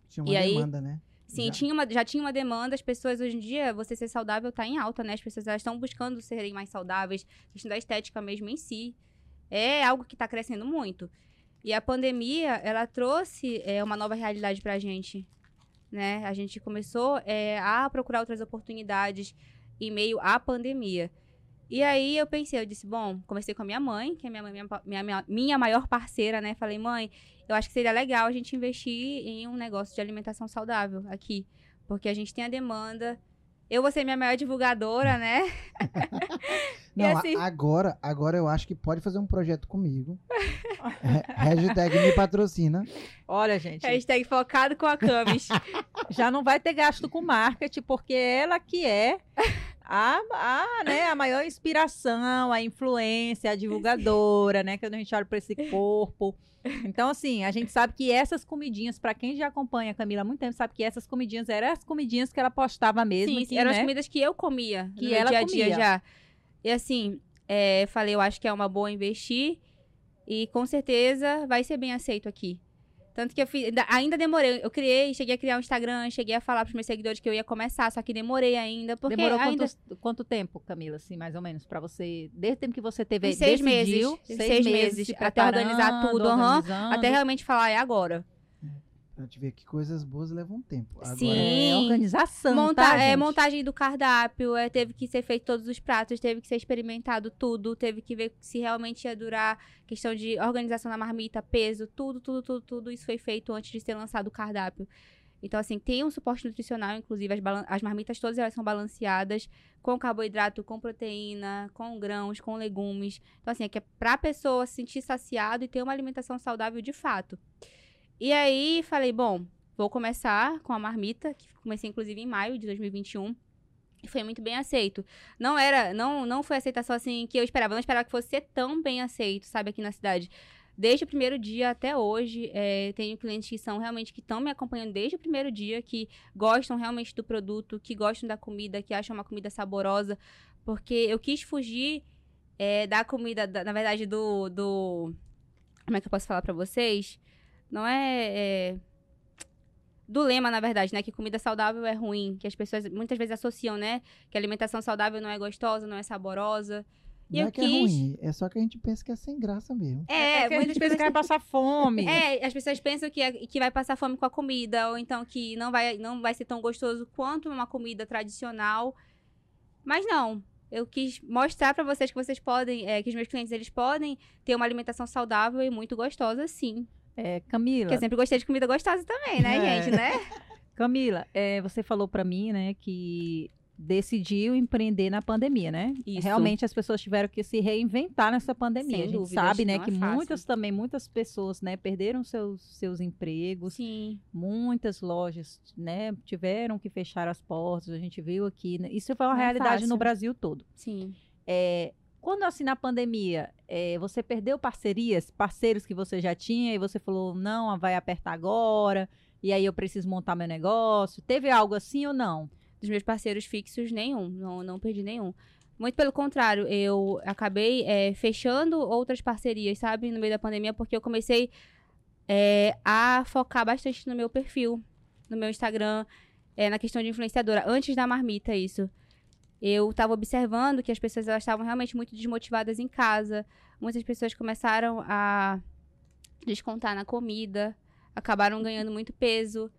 Tinha uma E aí? demanda, né? Sim, Já. tinha uma, já tinha uma demanda. As pessoas hoje em dia, você ser saudável tá em alta, né? As pessoas elas estão buscando serem mais saudáveis. A questão da estética mesmo em si. É algo que tá crescendo muito. E a pandemia, ela trouxe é, uma nova realidade pra gente. Né? A gente começou é, a procurar outras oportunidades em meio à pandemia. E aí eu pensei, eu disse, bom, conversei com a minha mãe, que é minha, minha, minha, minha maior parceira, né? Falei, mãe, eu acho que seria legal a gente investir em um negócio de alimentação saudável aqui. Porque a gente tem a demanda. Eu vou ser minha maior divulgadora, né? Não, assim- agora, agora eu acho que pode fazer um projeto comigo. Ha- Hashtag me patrocina. Olha, gente, Hashtag focado com a Camis. já não vai ter gasto com marketing, porque ela que é a, a, né, a maior inspiração, a influência, a divulgadora, né? Quando a gente olha para esse corpo. Então, assim, a gente sabe que essas comidinhas, para quem já acompanha a Camila há muito tempo, sabe que essas comidinhas eram as comidinhas que ela postava mesmo. Sim, que, eram as né, comidas que eu comia Que ela dia a dia comia. já. E assim, é, falei, eu acho que é uma boa investir e com certeza vai ser bem aceito aqui. Tanto que eu fiz, ainda, ainda demorei, eu criei, cheguei a criar um Instagram, cheguei a falar pros meus seguidores que eu ia começar, só que demorei ainda, porque Demorou ainda quantos- quanto tempo, Camila, assim, mais ou menos, para você, desde o tempo que você teve, seis decidiu, meses, seis meses, se até organizar tudo, aham, organizando. até realmente falar, é agora. Pra te ver que coisas boas levam tempo. Agora, Sim. É, organização, Monta tá, é, gente? montagem do cardápio, é, teve que ser feito todos os pratos, teve que ser experimentado tudo, teve que ver se realmente ia durar, questão de organização da marmita, peso, tudo, tudo, tudo, tudo isso foi feito antes de ser lançado o cardápio. Então, assim, tem um suporte nutricional, inclusive as, as marmitas todas elas são balanceadas, com carboidrato, com proteína, com grãos, com legumes. Então, assim, é que é pra pessoa se sentir saciado e ter uma alimentação saudável de fato. E aí, falei, bom, vou começar com a marmita, que comecei inclusive em maio de 2021. E foi muito bem aceito. Não era, não, não foi aceitação assim que eu esperava. Não esperava que fosse ser tão bem aceito, sabe, aqui na cidade. Desde o primeiro dia até hoje, é, tenho clientes que são realmente que estão me acompanhando desde o primeiro dia, que gostam realmente do produto, que gostam da comida, que acham uma comida saborosa, porque eu quis fugir é, da comida, da- na verdade, do, do. Como é que eu posso falar pra vocês? Não é, é, do lema, na verdade, né? Que comida saudável é ruim. Que as pessoas muitas vezes associam, né? Que alimentação saudável não é gostosa, não é saborosa. E não é que quis. é ruim, é só que a gente pensa que é sem graça mesmo. É, porque a muitas gente pensa que vai passar fome. é, as pessoas pensam que, é- que vai passar fome com a comida, ou então que não vai, não vai ser tão gostoso quanto uma comida tradicional. Mas não. Eu quis mostrar pra vocês que vocês podem, é, que os meus clientes eles podem ter uma alimentação saudável e muito gostosa, sim. É, Camila, Porque eu sempre gostei de comida gostosa também, né, É. gente, né? Camila, é, você falou pra mim, né, que decidiu empreender na pandemia, né? Isso. Realmente as pessoas tiveram que se reinventar nessa pandemia. Sem a gente dúvidas, sabe, né, é que fácil. muitas também, muitas pessoas, né, perderam seus, seus empregos. Sim. Muitas lojas, né, tiveram que fechar as portas. A gente viu aqui. né? Isso foi uma Não é realidade no. Brasil todo. Sim. É, quando assim na pandemia, é, você perdeu parcerias, parceiros que você já tinha e você falou, não, vai apertar agora, e aí eu preciso montar meu negócio. Teve algo assim ou não? Dos meus parceiros fixos, nenhum. Não, não perdi nenhum. Muito pelo contrário, eu acabei é, fechando outras parcerias, sabe, no meio da pandemia, porque eu comecei é, a focar bastante no meu perfil, no meu Instagram, é, na questão de influenciadora. Antes da marmita, isso. Eu estava observando que as pessoas elas estavam realmente muito desmotivadas em casa. Muitas pessoas começaram a descontar na comida, acabaram ganhando muito peso.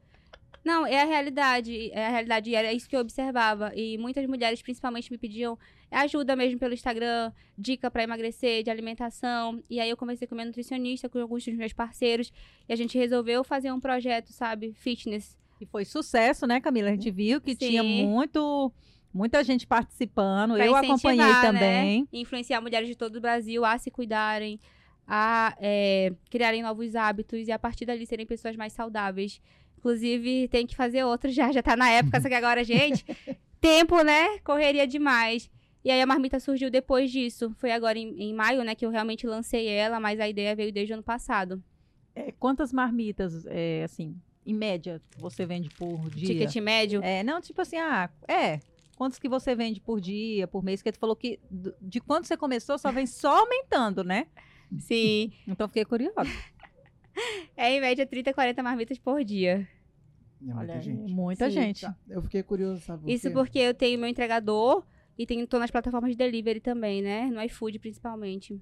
Não, é a realidade, é a realidade, e era isso que eu observava. E muitas mulheres, principalmente, me pediam ajuda mesmo pelo Instagram, dica pra emagrecer, de alimentação. E aí eu comecei com minha nutricionista, com alguns dos meus parceiros, e a gente resolveu fazer um projeto, sabe, fitness. E foi sucesso, né, Camila? A gente viu que tinha Sim. muito, muita gente participando. pra eu acompanhei incentivar, também. Né? Influenciar mulheres de todo o Brasil a se cuidarem, a é, criarem novos hábitos e a partir dali serem pessoas mais saudáveis. Inclusive, tem que fazer outro já, já tá na época, só que agora, gente, tempo, né? Correria demais. E aí a marmita surgiu depois disso. Foi agora em, em maio, né, que eu realmente lancei ela, mas a ideia veio desde o ano passado. É, quantas marmitas, é, assim, em média, você vende por dia? Ticket médio. É, não, tipo assim, ah, é. Quantos que você vende por dia, por mês? Que tu falou que de quando você começou só vem só aumentando, né? Sim. Então fiquei curiosa. É em média 30, 40 marmitas por dia. É muita Olha, gente. muita Sim. gente. Tá, Eu fiquei curioso, sabe? por Isso quê? porque eu tenho meu entregador e tenho, tô nas plataformas de delivery também, né? No iFood, principalmente.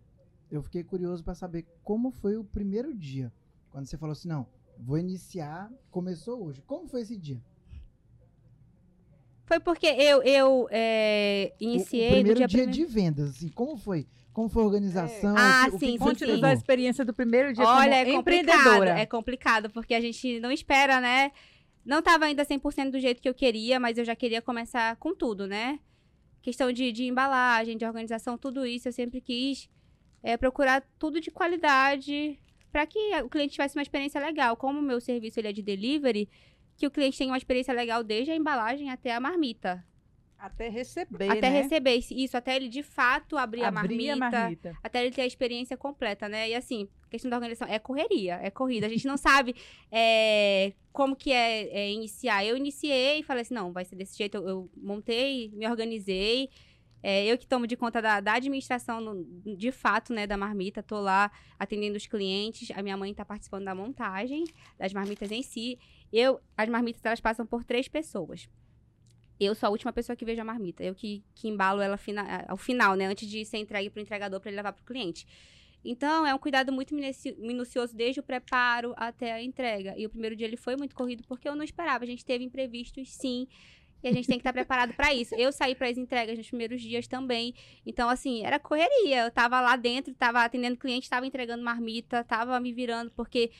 Eu fiquei curioso pra saber como foi o primeiro dia. Quando você falou assim, não, vou iniciar, começou hoje. Como foi esse dia? Foi porque eu, eu é, O- iniciei o, no primeiro dia, dia, primeiro. de vendas, assim, como foi? Como foi a organização? Ah, O que- o que sim, sim, sim. a experiência do primeiro dia Olha, como é complicado. empreendedora. É complicado, porque a gente não espera, né? Não tava ainda 100% do jeito que eu queria, mas eu já queria começar com tudo, né? questão de, de embalagem, de organização, tudo isso, eu sempre quis é, procurar tudo de qualidade para que o cliente tivesse uma experiência legal. Como o meu serviço ele é de delivery, que o cliente tenha uma experiência legal desde a embalagem até a marmita. Até receber, até né? receber isso, até ele de fato abrir, Abrir a, marmita, a marmita. até ele ter a experiência completa, né? E assim, questão da organização é correria, é corrida. A gente não sabe é, como que é, é, iniciar. Eu iniciei e falei assim, não, vai ser desse jeito. Eu, eu montei, me organizei. É, eu que tomo de conta da, da administração, no- de fato, né, da marmita. Tô lá atendendo os clientes. A minha mãe tá participando da montagem das marmitas em si. Eu, as marmitas, elas passam por três pessoas. Eu sou a última pessoa que vejo a marmita. Eu que, que embalo ela fina, ao final, né? Antes de ser entregue para o entregador para ele levar para o cliente. Então, é um cuidado muito minuci- minucioso desde o preparo até a entrega. E o primeiro dia ele foi muito corrido porque eu não esperava. A gente teve imprevistos, sim. E a gente tem que estar preparado para isso. Eu saí para as entregas nos primeiros dias também. Então, assim, era correria. Eu tava lá dentro, tava atendendo cliente, tava entregando marmita, tava me virando, porque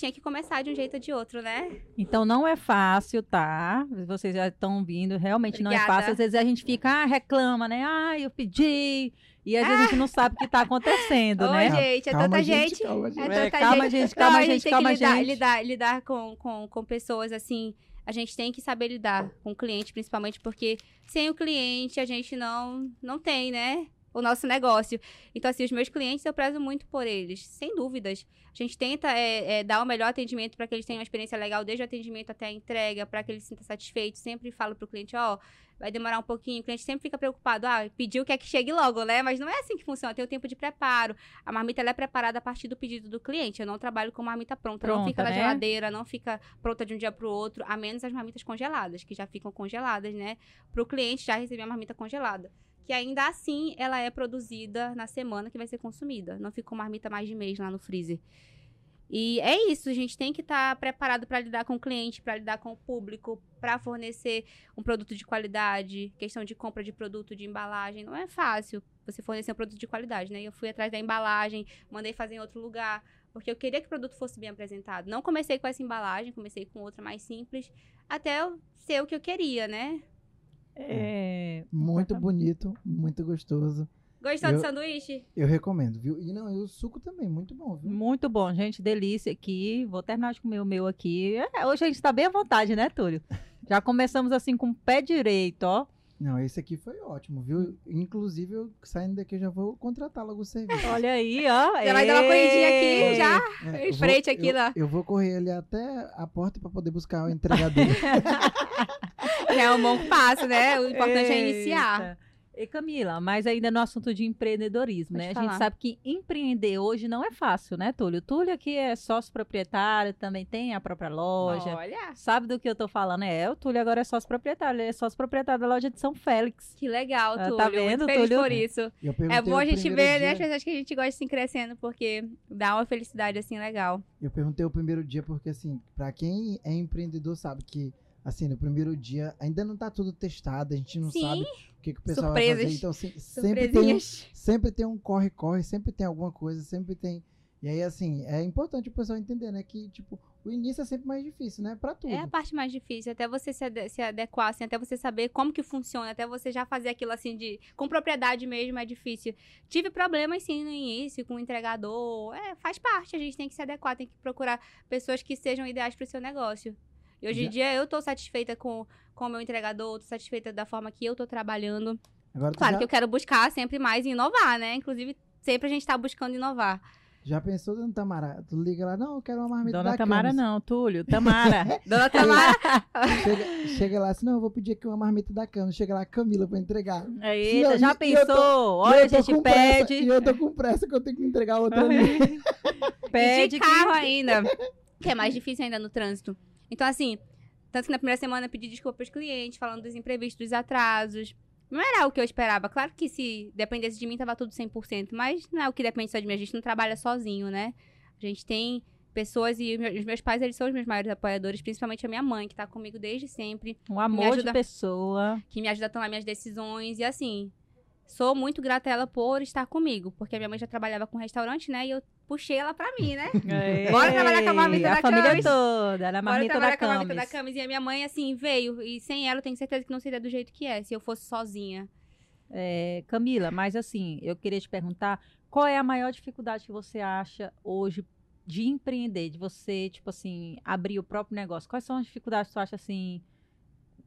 tinha que começar de um jeito ou de outro, né? Então não é fácil, tá? Vocês já estão vindo, realmente não é Obrigada. fácil. Às vezes a gente fica, ah, reclama, né? Ah, eu pedi. E às vezes a gente não sabe o que tá acontecendo, Ô, né? gente, é Calma, tanta gente. Calma, É gente. É, tanta calma, gente. gente, calma, Não, gente, tem calma, que lidar, gente. lidar, lidar com, com, com pessoas assim. A gente tem que saber lidar com o cliente, principalmente porque sem o cliente a gente não, não tem, né? O nosso negócio. Então, assim, os meus clientes eu prezo muito por eles, sem dúvidas. A gente tenta é, é, dar o melhor atendimento para que eles tenham uma experiência legal, desde o atendimento até a entrega, para que eles se sintam satisfeitos. Sempre falo pro cliente, ó, vai demorar um pouquinho. O cliente sempre fica preocupado, ah, pediu quer que chegue logo, né? Mas não é assim que funciona, tem o tempo de preparo. A marmita é preparada a partir do pedido do cliente. Eu não trabalho com marmita pronta. não Pronta, fica na né? geladeira, não fica pronta de um dia para o outro, a menos as marmitas congeladas, que já ficam congeladas, né? Para o cliente já receber a marmita congelada. Que ainda assim ela é produzida na semana que vai ser consumida. Não fica com marmita mais de mês lá no freezer. E é isso, a gente tem que estar preparado para lidar com o cliente, para lidar com o público, para fornecer um produto de qualidade, questão de compra de produto, de embalagem. Não é fácil você fornecer um produto de qualidade, né? Eu fui atrás da embalagem, mandei fazer em outro lugar, porque eu queria que o produto fosse bem apresentado. Não comecei com essa embalagem, comecei com outra mais simples, até ser o que eu queria, né? É, Muito bonito, muito gostoso. Gostou Eu- do sanduíche? Eu recomendo, viu? E não, e o suco também, muito bom, viu? Muito bom, gente. Delícia aqui. Vou terminar de comer o meu aqui. É, hoje a gente tá bem à vontade, né, Túlio? Já começamos assim com o pé direito, ó. Não, esse aqui foi ótimo, viu? Inclusive, eu saindo daqui, eu já vou contratar logo o serviço. Olha aí, ó. Já vai dar uma corridinha aqui, já. É, Em eu frente aqui, eu, lá. Eu vou correr ali até a porta pra poder buscar o entregador. Já é um bom passo, né? O importante é iniciar. Eita. E Camila, mas ainda no assunto de empreendedorismo, Pode né? A falar. gente sabe que empreender hoje não é fácil, né, Túlio? Túlio aqui é sócio proprietário, também tem a própria loja. Olha, Sabe do que eu tô falando? É, o Túlio agora é sócio proprietário, ele é sócio proprietário da loja de São Félix. que legal, Ah, Túlio. tá vendo, Muito feliz Túlio? por isso. É bom a gente ver né, dia- as pessoas que a gente gosta assim crescendo, porque dá uma felicidade assim legal. Eu perguntei o primeiro dia porque, assim, pra quem é empreendedor sabe que, assim, no primeiro dia ainda não tá tudo testado, a gente não Sim, sabe o que, que o pessoal vai surpresas. fazer. Então, assim, sempre tem, sempre tem um corre-corre, sempre tem alguma coisa, sempre tem... E aí, assim, é importante o pessoal entender, né, que, tipo, o início é sempre mais difícil, né, pra tudo. É a parte mais difícil, até você se, ade- se adequar, assim, até você saber como que funciona, até você já fazer aquilo assim de. Com propriedade mesmo é difícil. Tive problemas sim no início, com o entregador. É, faz parte, a gente tem que se adequar, tem que procurar pessoas que sejam ideais para o seu negócio. E hoje Já- em dia eu tô satisfeita com, com o meu entregador, tô satisfeita da forma que eu tô trabalhando. Agora, Claro já, que eu quero buscar sempre mais e inovar, né? Inclusive, sempre a gente tá buscando inovar. já pensou, dona Tamara? Tu liga lá, não, eu quero uma marmita Dona da Tamara Camis. não, Túlio, Tamara. Dona Tamara, Chega, chega lá assim, não, eu vou pedir aqui uma marmita da Camis. Chega lá, Camila, pra entregar. Eita, eu- já e tô- pensou? E Olha, a tô gente com pressa, pede. e eu tô com pressa que eu tenho que entregar outra Pede de que- carro ainda, que é mais difícil ainda no trânsito. Então, assim, tanto que na primeira semana eu pedi desculpa pros clientes, falando dos imprevistos, dos atrasos. Não era o que eu esperava. Claro que se dependesse de mim, tava tudo 100%, mas não é o que depende só de mim. A gente não trabalha sozinho, né? A gente tem pessoas e os meus- pais, eles são os meus maiores apoiadores, principalmente a minha mãe, que tá comigo desde sempre, Um amor de ajuda- pessoa. que me ajuda a tomar minhas decisões. E assim, sou muito grata a ela por estar comigo, porque a minha mãe já trabalhava com restaurante, né? E eu puxei ela pra mim, né? Bora trabalhar com a marmita a da família Camis. toda, era a Bora trabalhar da com a marmita da. Camis. E a minha mãe, assim, veio. E sem ela, eu tenho certeza que não seria do jeito que é, se eu fosse sozinha. É, Camila, mas assim, eu queria te perguntar, qual é a maior dificuldade que você acha hoje de empreender, de você, tipo assim, abrir o próprio negócio? Quais são as dificuldades que você acha assim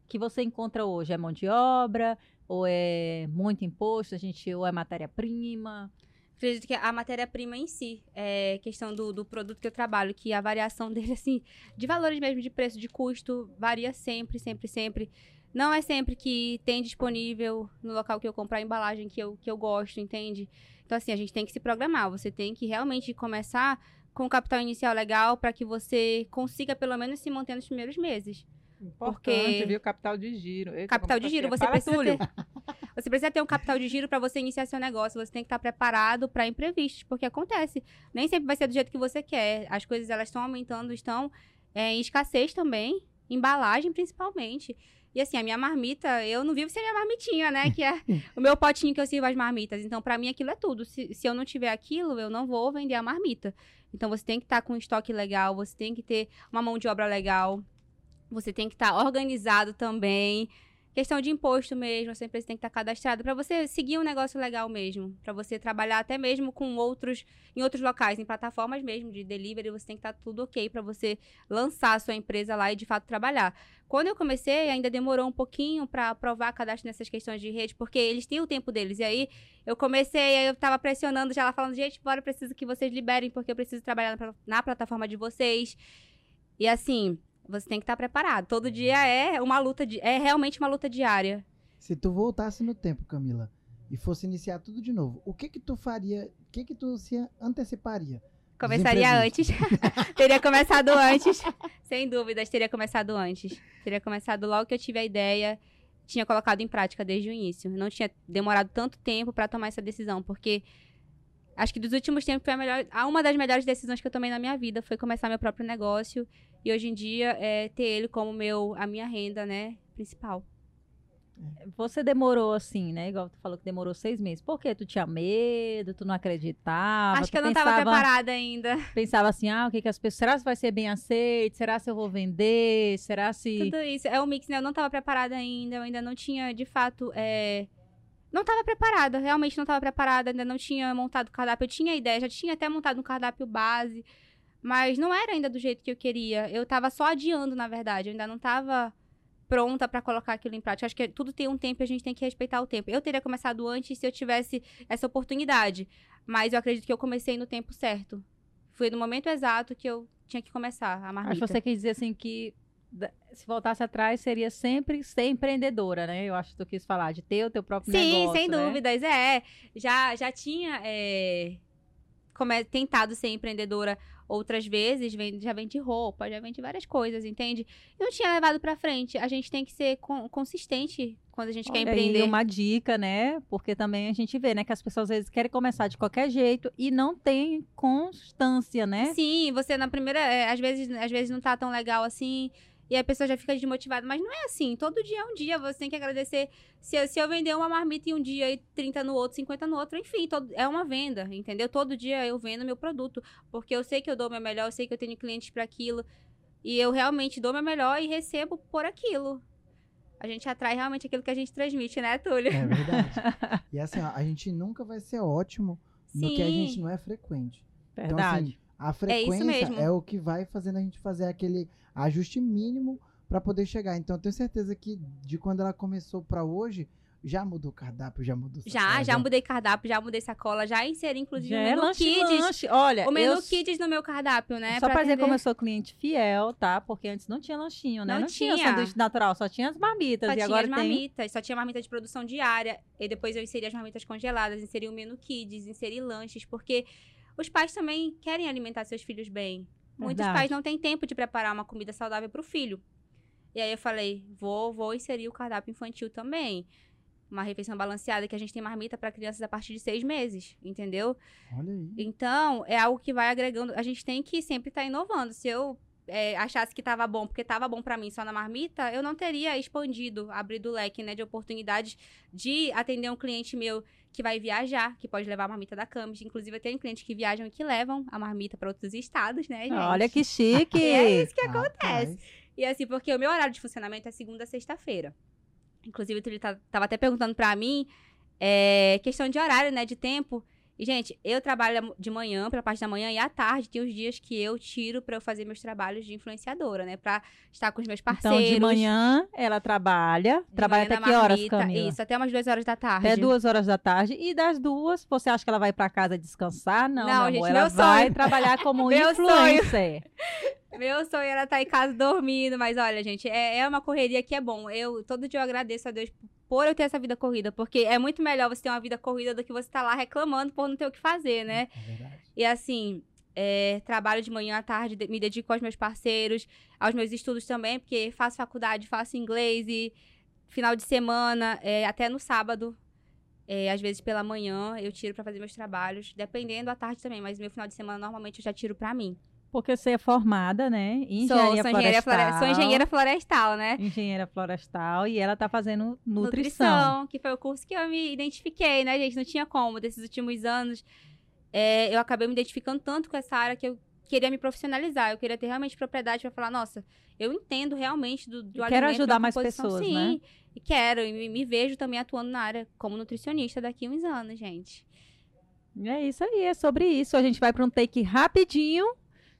que você encontra hoje? É mão de obra ou é muito imposto, a gente ou é matéria-prima? Acredito que a matéria-prima em si, é questão do, do produto que eu trabalho, que a variação dele, assim, de valores mesmo, de preço, de custo, varia sempre, sempre, sempre. Não é sempre que tem disponível no local que eu comprar a embalagem que eu, que eu gosto, entende? Então, assim, a gente tem que se programar. Você tem que realmente começar com um capital inicial legal para que você consiga, pelo menos, se manter nos primeiros meses. Importante, Porque- viu? Capital de giro. Eita, Capital de giro, tá você precisa ter. Você precisa ter um capital de giro para você iniciar seu negócio. Você tem que estar preparado para imprevistos, porque acontece. Nem sempre vai ser do jeito que você quer. As coisas elas estão aumentando, estão é, em escassez também, embalagem principalmente. E assim, a minha marmita, eu não vivo sem a minha marmitinha, né? Que é o meu potinho que eu sirvo as marmitas. Então, para mim, aquilo é tudo. Se, se eu não tiver aquilo, eu não vou vender a marmita. Então, você tem que estar com um estoque legal, você tem que ter uma mão de obra legal, você tem que estar organizado também. Questão de imposto mesmo, a sua empresa tem que estar cadastrada para você seguir um negócio legal mesmo, para você trabalhar até mesmo com outros em outros locais, em plataformas mesmo de delivery, você tem que estar tudo ok para você lançar a sua empresa lá e de fato trabalhar. Quando eu comecei, ainda demorou um pouquinho para aprovar cadastro nessas questões de rede, porque eles têm o tempo deles. E aí eu comecei, aí eu tava pressionando já ela falando, gente, bora, eu preciso que vocês liberem, porque eu preciso trabalhar na, na plataforma de vocês. E assim, você tem que estar preparado. Todo dia é uma luta, de, é realmente uma luta diária. Se tu voltasse no tempo, Camila, e fosse iniciar tudo de novo, o que que tu faria? O que que tu se anteciparia? Começaria antes. teria começado antes. Sem dúvidas, teria começado antes. Teria começado logo que eu tive a ideia. Tinha colocado em prática desde o início. Não tinha demorado tanto tempo para tomar essa decisão, porque acho que dos últimos tempos foi a melhor, a uma das melhores decisões que eu tomei na minha vida foi começar meu próprio negócio e hoje em dia é ter ele como meu a minha renda, né, principal. Você demorou assim, né? Igual tu falou que demorou seis meses. Por quê? Tu tinha medo, tu não acreditava? acho que eu não estava preparada ainda. Pensava assim, ah, o que que as pessoas... Será se vai ser bem aceito? Será se eu vou vender? Será se... Tudo isso. É um mix, né? Eu não estava preparada ainda. Eu ainda não tinha, de fato, é... Não estava preparada. Realmente não estava preparada. Ainda não tinha montado o cardápio. Eu tinha ideia. Já tinha até montado um cardápio base. Mas não era ainda do jeito que eu queria. Eu estava só adiando, na verdade. Eu ainda não estava pronta para colocar aquilo em prática. Acho que tudo tem um tempo e a gente tem que respeitar o tempo. Eu teria começado antes se eu tivesse essa oportunidade. Mas eu acredito que eu comecei no tempo certo. Foi no momento exato que eu tinha que começar a marmita. Que você quis dizer assim que se voltasse atrás seria sempre ser empreendedora, né? Eu acho que tu quis falar de ter o teu próprio Sim, negócio, sem né? dúvidas, é. Já, já tinha é, come- tentado ser empreendedora outras vezes, vem- já vende roupa, já vende várias coisas, entende? E não tinha levado pra frente. A gente tem que ser con- consistente quando a gente quer Olha empreender. aí uma dica, né? Porque também a gente vê, né, que as pessoas às vezes querem começar de qualquer jeito e não tem constância, né? Sim, você na primeira, é, às vezes, às vezes não tá tão legal assim. E a pessoa já fica desmotivada. Mas não é assim. Todo dia é um dia. Você tem que agradecer. Se eu, se eu vender uma marmita em um dia e 30 no outro, 50 no outro, enfim, todo- é uma venda, entendeu? Todo dia eu vendo meu produto. Porque eu sei que eu dou o meu melhor, eu sei que eu tenho clientes para aquilo. E eu realmente dou o meu melhor e recebo por aquilo. A gente atrai realmente aquilo que a gente transmite, né, Túlio? É verdade. e assim, ó, a gente nunca vai ser ótimo no que a gente não é frequente. Então, Verdade. assim, a frequência mesmo. é, o que vai fazendo a gente fazer aquele ajuste mínimo para poder chegar. Então, eu tenho certeza que de quando ela começou para hoje, já mudou o cardápio, já mudou Já, sacola, já mudei cardápio, já mudei sacola, já inseri, inclusive, Já o é menu lanche, kids. lanche. Olha, O menu eu, kids no meu cardápio, né? só pra dizer atender- como eu sou cliente fiel, tá? Porque antes não tinha lanchinho, né? Não Não, tinha. tinha. sanduíche natural, só tinha as marmitas. Só e tinha agora as tem. marmitas, só tinha marmita de produção diária. E depois eu inseri as marmitas congeladas, inseri o menu kids, inseri lanches, porque os pais também querem alimentar seus filhos bem. Muitos Verdade. pais não têm tempo de preparar uma comida saudável pro filho. E aí eu falei, vou, vou inserir o cardápio infantil também. Uma refeição balanceada que a gente tem marmita para crianças a partir de seis meses, entendeu? Olha aí. Então, é algo que vai agregando. A gente tem que sempre estar inovando. Se eu é, achasse que tava bom, porque tava bom pra mim só na marmita, eu não teria expandido, abrido o leque, né, de oportunidades de atender um cliente meu que vai viajar, que pode levar a marmita da Camis. Inclusive, eu tenho clientes que viajam e que levam a marmita pra outros estados, né, gente? Olha que chique. É isso que acontece. E assim, porque o meu horário de funcionamento é segunda a sexta-feira. Inclusive, ele tá- tava até perguntando pra mim, é, questão de horário, né, de tempo. E, gente, eu trabalho de manhã, pela parte da manhã, e à tarde tem os dias que eu tiro pra eu fazer meus trabalhos de influenciadora, né? Pra estar com os meus parceiros. Então, de manhã ela trabalha. de trabalha até que horas, Camila? Isso, até umas duas horas da tarde. Até duas horas da tarde. E das duas, você acha que ela vai pra casa descansar? Não, Não, meu amor, gente, ela meu vai sonho. trabalhar como influencer. Meu sonho era estar em casa dormindo, mas olha, gente, é, é uma correria que é bom. Eu todo dia eu agradeço a Deus por eu ter essa vida corrida, porque é muito melhor você ter uma vida corrida do que você estar lá reclamando por não ter o que fazer, né? É verdade. E assim, é, trabalho de manhã à tarde, de- me dedico aos meus parceiros, aos meus estudos também, porque faço faculdade, faço inglês e final de semana, é, até no sábado, é, às vezes pela manhã, eu tiro pra fazer meus trabalhos, dependendo à tarde também, mas meu final de semana normalmente eu já tiro pra mim. Porque você é formada, né? Em Sou, engenharia sou engenheira, florestal. flore- sou engenheira florestal, né? Engenheira florestal. E ela tá fazendo nutrição. que foi o curso que eu me identifiquei, né, gente? Não tinha como. Desses últimos anos, é, eu acabei me identificando tanto com essa área que eu queria me profissionalizar. Eu queria ter realmente propriedade pra falar, nossa, eu entendo realmente do, do alimento. quero da ajudar mais pessoas, Sim, né? E quero, e me, me vejo também atuando na área como nutricionista daqui a uns anos, gente. É isso aí, é sobre isso. A gente vai para um take rapidinho,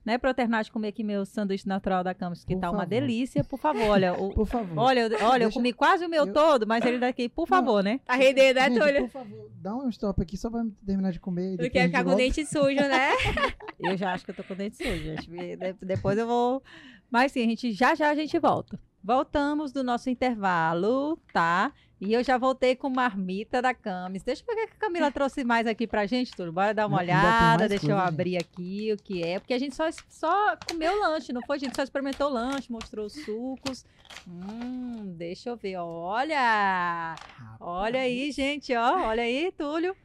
né? Pra eu terminar de comer aqui meu sanduíche natural da Campos, que Por tá uma favor. delícia. Por favor, olha. o- Por favor. olha, eu- olha, eu Deixa- comi quase o meu eu- todo, mas ele daqui, por favor, né? Tá rendendo, né, Gente, Túlio? por favor, dá um stop aqui só pra eu terminar de comer. e a quer ficar com o dente sujo, né? Eu já acho que eu tô com o dente sujo, gente. De- Depois eu vou. Mas sim, a gente já já a gente volta. Voltamos do nosso intervalo, tá? E eu já voltei com marmita da Camis. Deixa eu ver o que a Camila trouxe mais aqui pra gente, tudo. Bora dar uma Ainda olhada, deixa eu coisa, gente. abrir aqui o que é. Porque a gente só, só comeu lanche, não foi? A gente só experimentou o lanche, mostrou os sucos. Hum, deixa eu ver. Olha! Olha aí, gente, ó. Olha aí, Túlio.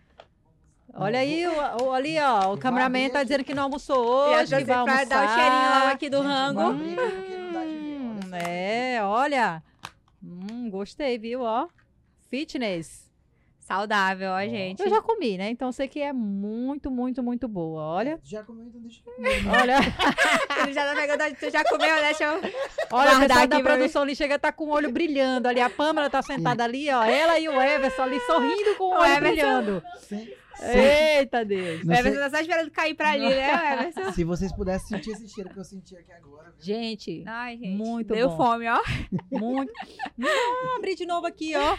Olha aí, o, o- ali, ó. O cameraman tá dizendo que não almoçou Eu hoje, que vai almoçar. dar o cheirinho logo aqui do rango. Hum. É, olha. Hum, gostei, viu, ó. Fitness. Saudável, ó, gente. Eu já comi, né? Então sei que é muito, muito, muito boa. Olha. Já comeu, então deixa eu comer. né? Olha, Tu já, tá pegando, tu já comeu, né? Deixa eu... olha, pessoal aqui da produção ali chega a tá com o olho brilhando ali. A Pâmela tá sentada ali, ó. Ela e o Everson ali sorrindo com o O olho Everson. brilhando. Sem- Eita, Deus. Não O sei- Everson tá só esperando cair pra ali, né, Everson? Se vocês pudessem sentir esse cheiro que eu senti aqui agora. viu? Gente, Ai, gente. Muito Deu bom. fome, ó. Muito. Abri de novo aqui, ó.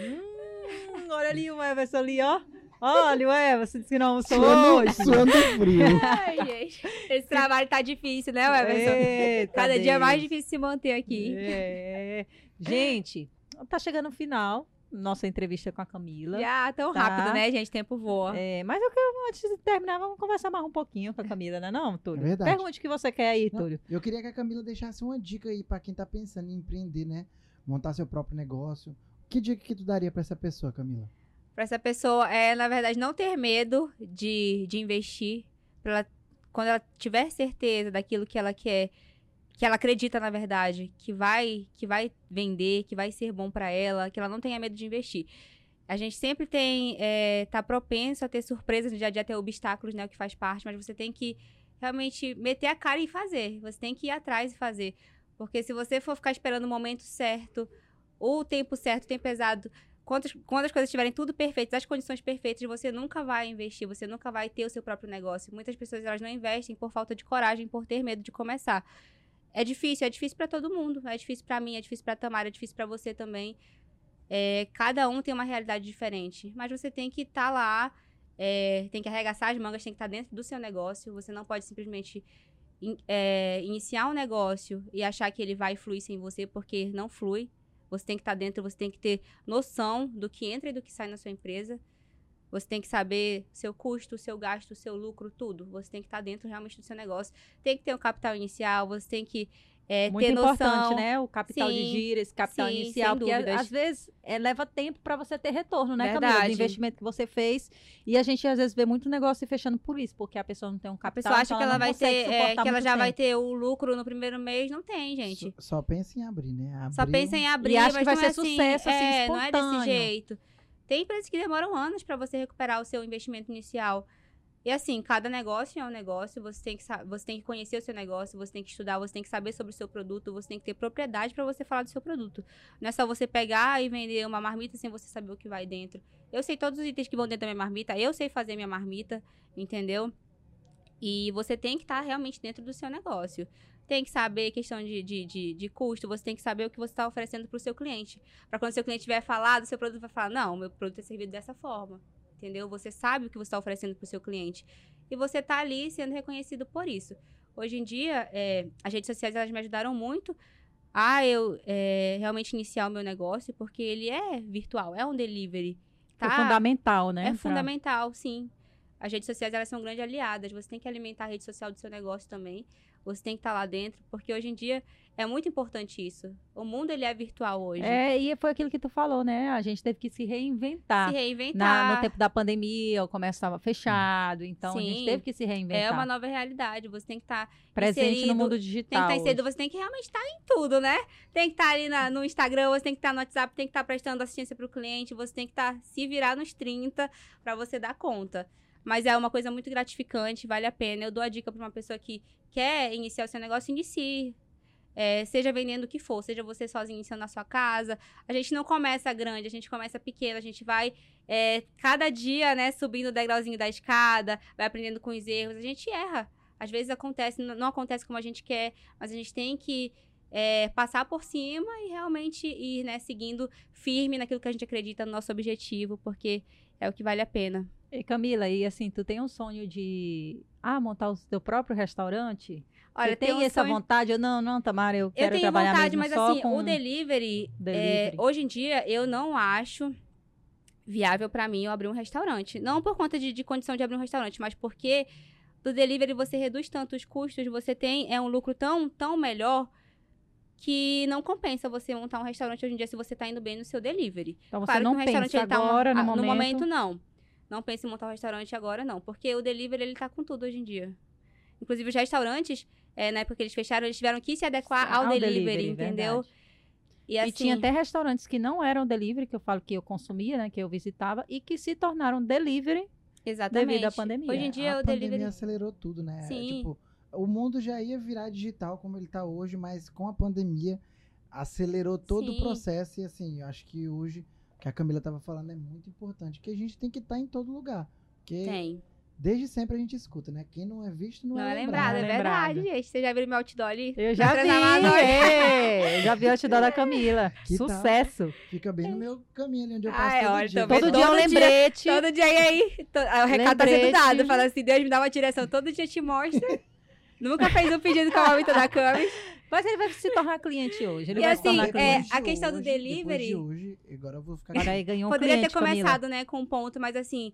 Hum, olha ali o Everson ali, ó. Olha o Everson, disse que não almoçou Suando, hoje. suando frio. Ai, gente. Esse trabalho tá difícil, né, Everson? Cada dia é mais Deus. difícil se manter aqui. É. Gente, tá chegando o final nossa entrevista com a Camila. Já tão Tá. rápido, né, gente? Tempo voa. É, mas eu quero, antes de terminar, vamos conversar mais um pouquinho com a Camila, né não, Túlio? É verdade. Pergunte o que você quer aí, Não, Túlio. Eu queria que a Camila deixasse uma dica aí pra quem tá pensando em empreender, né? Montar seu próprio negócio. Que dica que tu daria pra essa pessoa, Camila? Pra essa pessoa, é, na verdade, não ter medo de, de investir. Pra ela, quando ela tiver certeza daquilo que ela quer, que ela acredita, na verdade, que vai, que vai vender, que vai ser bom pra ela, que ela não tenha medo de investir. A gente sempre tem, é, tá propenso a ter surpresas no dia a dia, ter obstáculos, né, que faz parte, mas você tem que realmente meter a cara e fazer. Você tem que ir atrás e fazer. Porque se você for ficar esperando o momento certo, ou o tempo certo, o tempo quando, quando as coisas estiverem tudo perfeitas, as condições perfeitas, você nunca vai investir, você nunca vai ter o seu próprio negócio. Muitas pessoas elas não investem por falta de coragem, por ter medo de começar. É difícil, é difícil pra todo mundo. É difícil pra mim, é difícil pra Tamara, é difícil pra você também. É, cada um tem uma realidade diferente, mas você tem que estar lá, é, tem que arregaçar as mangas, tem que estar dentro do seu negócio. Você não pode simplesmente in- é, iniciar um negócio e achar que ele vai fluir sem você, porque não flui. Você tem que estar dentro, você tem que ter noção do que entra e do que sai na sua empresa. Você tem que saber seu custo, seu gasto, seu lucro, tudo. Você tem que estar dentro realmente do seu negócio. Tem que ter um capital inicial, você tem que é, Muito ter importante, noção. né? O capital de Sim, giro, esse capital sim, inicial, sem porque a- dúvidas. às vezes é, leva tempo para você ter retorno, né, Camila? Do investimento que você fez. E a gente às vezes vê muito negócio se fechando por isso, porque a pessoa não tem um A capital. pessoa acha então que ela vai ter, é, que ela já vai tempo. ter o lucro no primeiro mês. Não tem, gente. Só, só pensa em abrir, né? Abrir, Só pensa em abrir, acha mas que vai ser é assim, sucesso, assim, é, não é desse espontâneo. jeito. Tem empresas que demoram anos para você recuperar o seu investimento inicial. E assim, cada negócio é um negócio, você tem, que, você tem que conhecer o seu negócio, você tem que estudar, você tem que saber sobre o seu produto, você tem que ter propriedade para você falar do seu produto. Não é só você pegar e vender uma marmita sem você saber o que vai dentro. Eu sei todos os itens que vão dentro da minha marmita, eu sei fazer minha marmita, entendeu? E você tem que estar realmente dentro do seu negócio. Tem que saber questão de, de, de, de custo, você tem que saber o que você está oferecendo para o seu cliente. Para quando o seu cliente tiver falado, o seu produto vai falar, não, meu produto é servido dessa forma. Entendeu? Você sabe o que você está oferecendo para o seu cliente. E você está ali sendo reconhecido por isso. Hoje em dia, é, as redes sociais elas me ajudaram muito a eu é, realmente iniciar o meu negócio, porque ele é virtual, é um delivery. É Tá? fundamental, né? É pra- fundamental, sim. As redes sociais, elas são grandes aliadas. Você tem que alimentar a rede social do seu negócio também. Você tem que estar lá dentro, porque hoje em dia é muito importante isso. O mundo, ele é virtual hoje. É, e foi aquilo que tu falou, né? A gente teve que se reinventar. Se Na- reinventar. no tempo da pandemia, o comércio estava fechado, então a gente Sim. teve que se reinventar. é uma nova realidade. Você tem que estar Presente inserido, no mundo Tem que digital. estar inserido, hoje. você tem que realmente estar em tudo, né? Tem que estar ali na- no Instagram, você tem que estar no WhatsApp, tem que estar prestando assistência para o cliente, você tem que estar se virar nos 30 para você dar conta. Mas é uma coisa muito gratificante, vale a pena. Eu dou a dica para uma pessoa que quer iniciar o seu negócio, inicie. É, seja vendendo o que for, seja você sozinho iniciando na sua casa. A gente não começa grande, a gente começa pequeno, a gente vai é, cada dia, né, subindo o degrauzinho da escada, vai aprendendo com os erros. A gente erra. Às vezes acontece, não acontece como a gente quer, mas a gente tem que é, passar por cima e realmente ir, né, seguindo firme naquilo que a gente acredita no nosso objetivo, porque é o que vale a pena. E Camila, e assim, tu tem um sonho de ah, montar o teu próprio restaurante? Olha, Você tem um essa sonho- vontade? Eu, não, não, Tamara, eu Eu quero tenho trabalhar vontade, mesmo mas assim, o delivery, delivery. é, hoje em dia, eu não acho viável pra mim eu abrir um restaurante. Não por conta de, de condição de abrir um restaurante, mas porque do delivery você reduz tanto os custos, você tem é um lucro tão, tão melhor que não compensa você montar um restaurante hoje em dia se você tá indo bem no seu delivery. Então você claro não que um restaurante pensa ele tá uma- agora, no, ah, momento. no momento não. Não pense em montar um restaurante agora não, porque o delivery ele tá com tudo hoje em dia. Inclusive os restaurantes, é, na época que eles fecharam, eles tiveram que se adequar ao, delivery, entendeu? verdade. E E assim, tinha até restaurantes que não eram delivery, que eu falo que eu consumia, né, que eu visitava, e que se tornaram delivery. exatamente. devido à pandemia. Hoje em dia a o pandemia delivery acelerou tudo, né? Sim. Tipo, o mundo já ia virar digital como ele tá hoje, mas com a pandemia acelerou todo Sim. o processo e assim, eu acho que hoje que a Camila tava falando é muito importante, que a gente tem que estar em todo lugar. Porque tem. desde sempre a gente escuta, né? Quem não é visto não, Não, é lembrado. lembrado, é Não é lembrado. verdade, gente. Você já viu meu outdoor ali? Eu já vi, é, eu já vi o outdoor da Camila. Que tal? Sucesso. Fica bem no meu caminho ali onde eu passo Ai, todo olha, dia. vendo Todo dia é um Todo dia- lembrete. Todo dia e aí, to- o recado tá sendo Lembrete. dado. Fala assim, Deus me dá uma direção, todo dia te mostra. Nunca fez um pedido com a mamita da Cami. Mas ele vai se tornar cliente hoje. Ele E vai assim, se tornar é, cliente. De a questão do hoje- delivery- Depois de hoje, agora eu vou ficar Agora aí ganhou um Poderia cliente, ter Camila. começado, né, com um ponto, mas assim,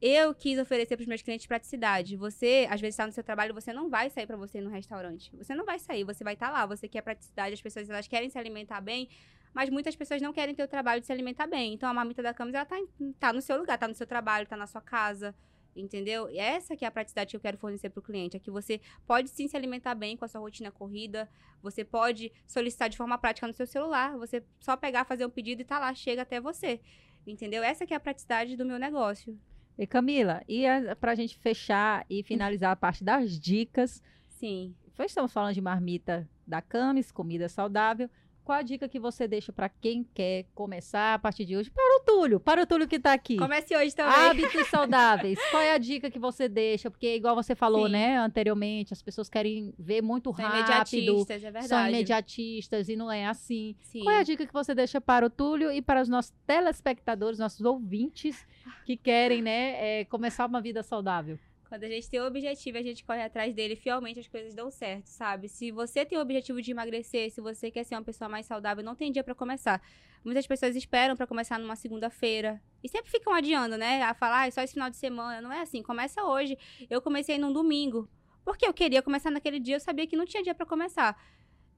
eu quis oferecer para os meus clientes praticidade. Você, às vezes, está no seu trabalho, você não vai sair para você ir no restaurante. Você não vai sair, você vai estar lá. Você quer praticidade, as pessoas elas querem se alimentar bem, mas muitas pessoas não querem ter o trabalho de se alimentar bem. Então a marmita da Camis, ela tá, em- tá no seu lugar, tá no seu trabalho, tá na sua casa. Entendeu? E essa que é a praticidade que eu quero fornecer para o cliente. É que você pode sim se alimentar bem com a sua rotina corrida. Você pode solicitar de forma prática no seu celular. Você só pegar, fazer um pedido e tá lá, chega até você. Entendeu? Essa que é a praticidade do meu negócio. E Camila, e a, pra gente fechar e finalizar a parte das dicas, Sim. foi, estamos falando de marmita da Camis, comida saudável. Qual a dica que você deixa para quem quer começar a partir de hoje? Para o Túlio, para o Túlio que está aqui. Comece hoje também. Hábitos saudáveis. Qual é a dica que você deixa? Porque, igual você falou, Sim. né, anteriormente, as pessoas querem ver muito São rápido, imediatistas, é verdade. são imediatistas e não é assim. Sim. Qual é a dica que você deixa para o Túlio e para os nossos telespectadores, nossos ouvintes que querem, né, é, começar uma vida saudável? Quando a gente tem o objetivo a gente corre atrás dele, fielmente as coisas dão certo, sabe? Se você tem o objetivo de emagrecer, se você quer ser uma pessoa mais saudável, não tem dia pra começar. Muitas pessoas esperam pra começar numa segunda-feira e sempre ficam adiando, né? A falar, ah, só esse final de semana. Não é assim, começa hoje. Eu comecei num domingo, porque eu queria começar naquele dia, eu sabia que não tinha dia pra começar.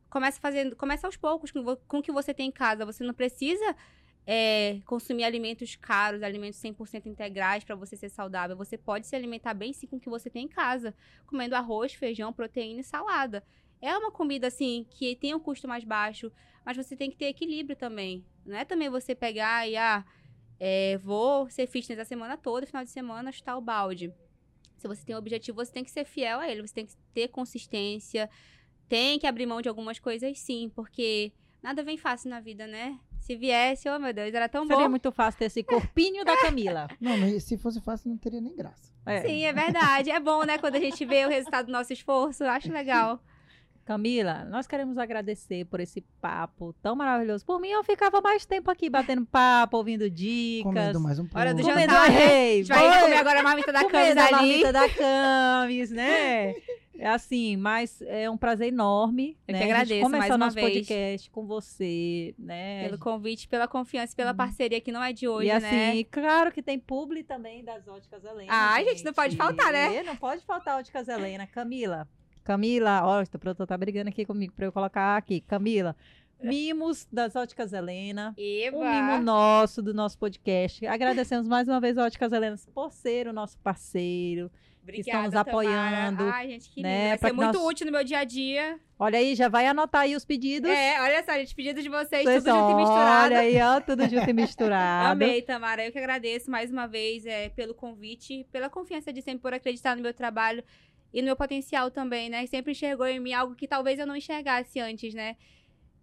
começa fazendo, começa aos poucos com, com o que você tem em casa. Você não precisa é, consumir alimentos caros, alimentos 100% integrais para você ser saudável. Você pode se alimentar bem sim com o que você tem em casa, comendo arroz, feijão, proteína e salada. É uma comida assim que tem um custo mais baixo, mas você tem que ter equilíbrio também. Não é também você pegar e ah, é, vou ser fitness a semana toda, final de semana chutar o balde. Se você tem um objetivo, você tem que ser fiel a ele, você tem que ter consistência, tem que abrir mão de algumas coisas sim, porque nada vem fácil na vida, né? Se viesse, oh meu Deus, era tão Seria bom. muito fácil ter esse corpinho da Camila. Não, mas se fosse fácil, não teria nem graça. É. Sim, é verdade. É bom, né, quando a gente vê o resultado do nosso esforço. Acho legal. Camila, nós queremos agradecer por esse papo tão maravilhoso. Por mim, eu ficava mais tempo aqui batendo papo, ouvindo dicas. Comendo mais um pouco. Hora do jantar, né? A gente vai comer agora a marmita da Camis a ali. marmita da Camis, né? É assim, mas é um prazer enorme, Eu né? que gente agradeço começar mais uma nosso vez. podcast com você, né? Pelo convite, pela confiança, e pela parceria que não é de hoje, e assim, né? claro que tem publi também das óticas Helena. Ai, gente, não pode faltar, né? Não pode faltar óticas Helena. Camila, Camila, ó, o produtor tá brigando aqui comigo pra eu colocar aqui. Camila, mimos das óticas Helena. Eva. Um mimo nosso, do nosso podcast. Agradecemos mais uma vez a Óticas Helena por ser o nosso parceiro. Obrigada, nos apoiando, Tamara. Ai, gente, que lindo. né, Vai pra ser que muito nós- útil no meu dia a dia. Olha aí, já vai anotar aí os pedidos. É, olha só, gente, pedido de vocês, Vocês tudo junto e misturado. Olha aí, ó, tudo junto e misturado. Amei, Tamara. Eu que agradeço mais uma vez é, pelo convite, pela confiança de sempre por acreditar no meu trabalho e no meu potencial também, né? Sempre enxergou em mim algo que talvez eu não enxergasse antes, né?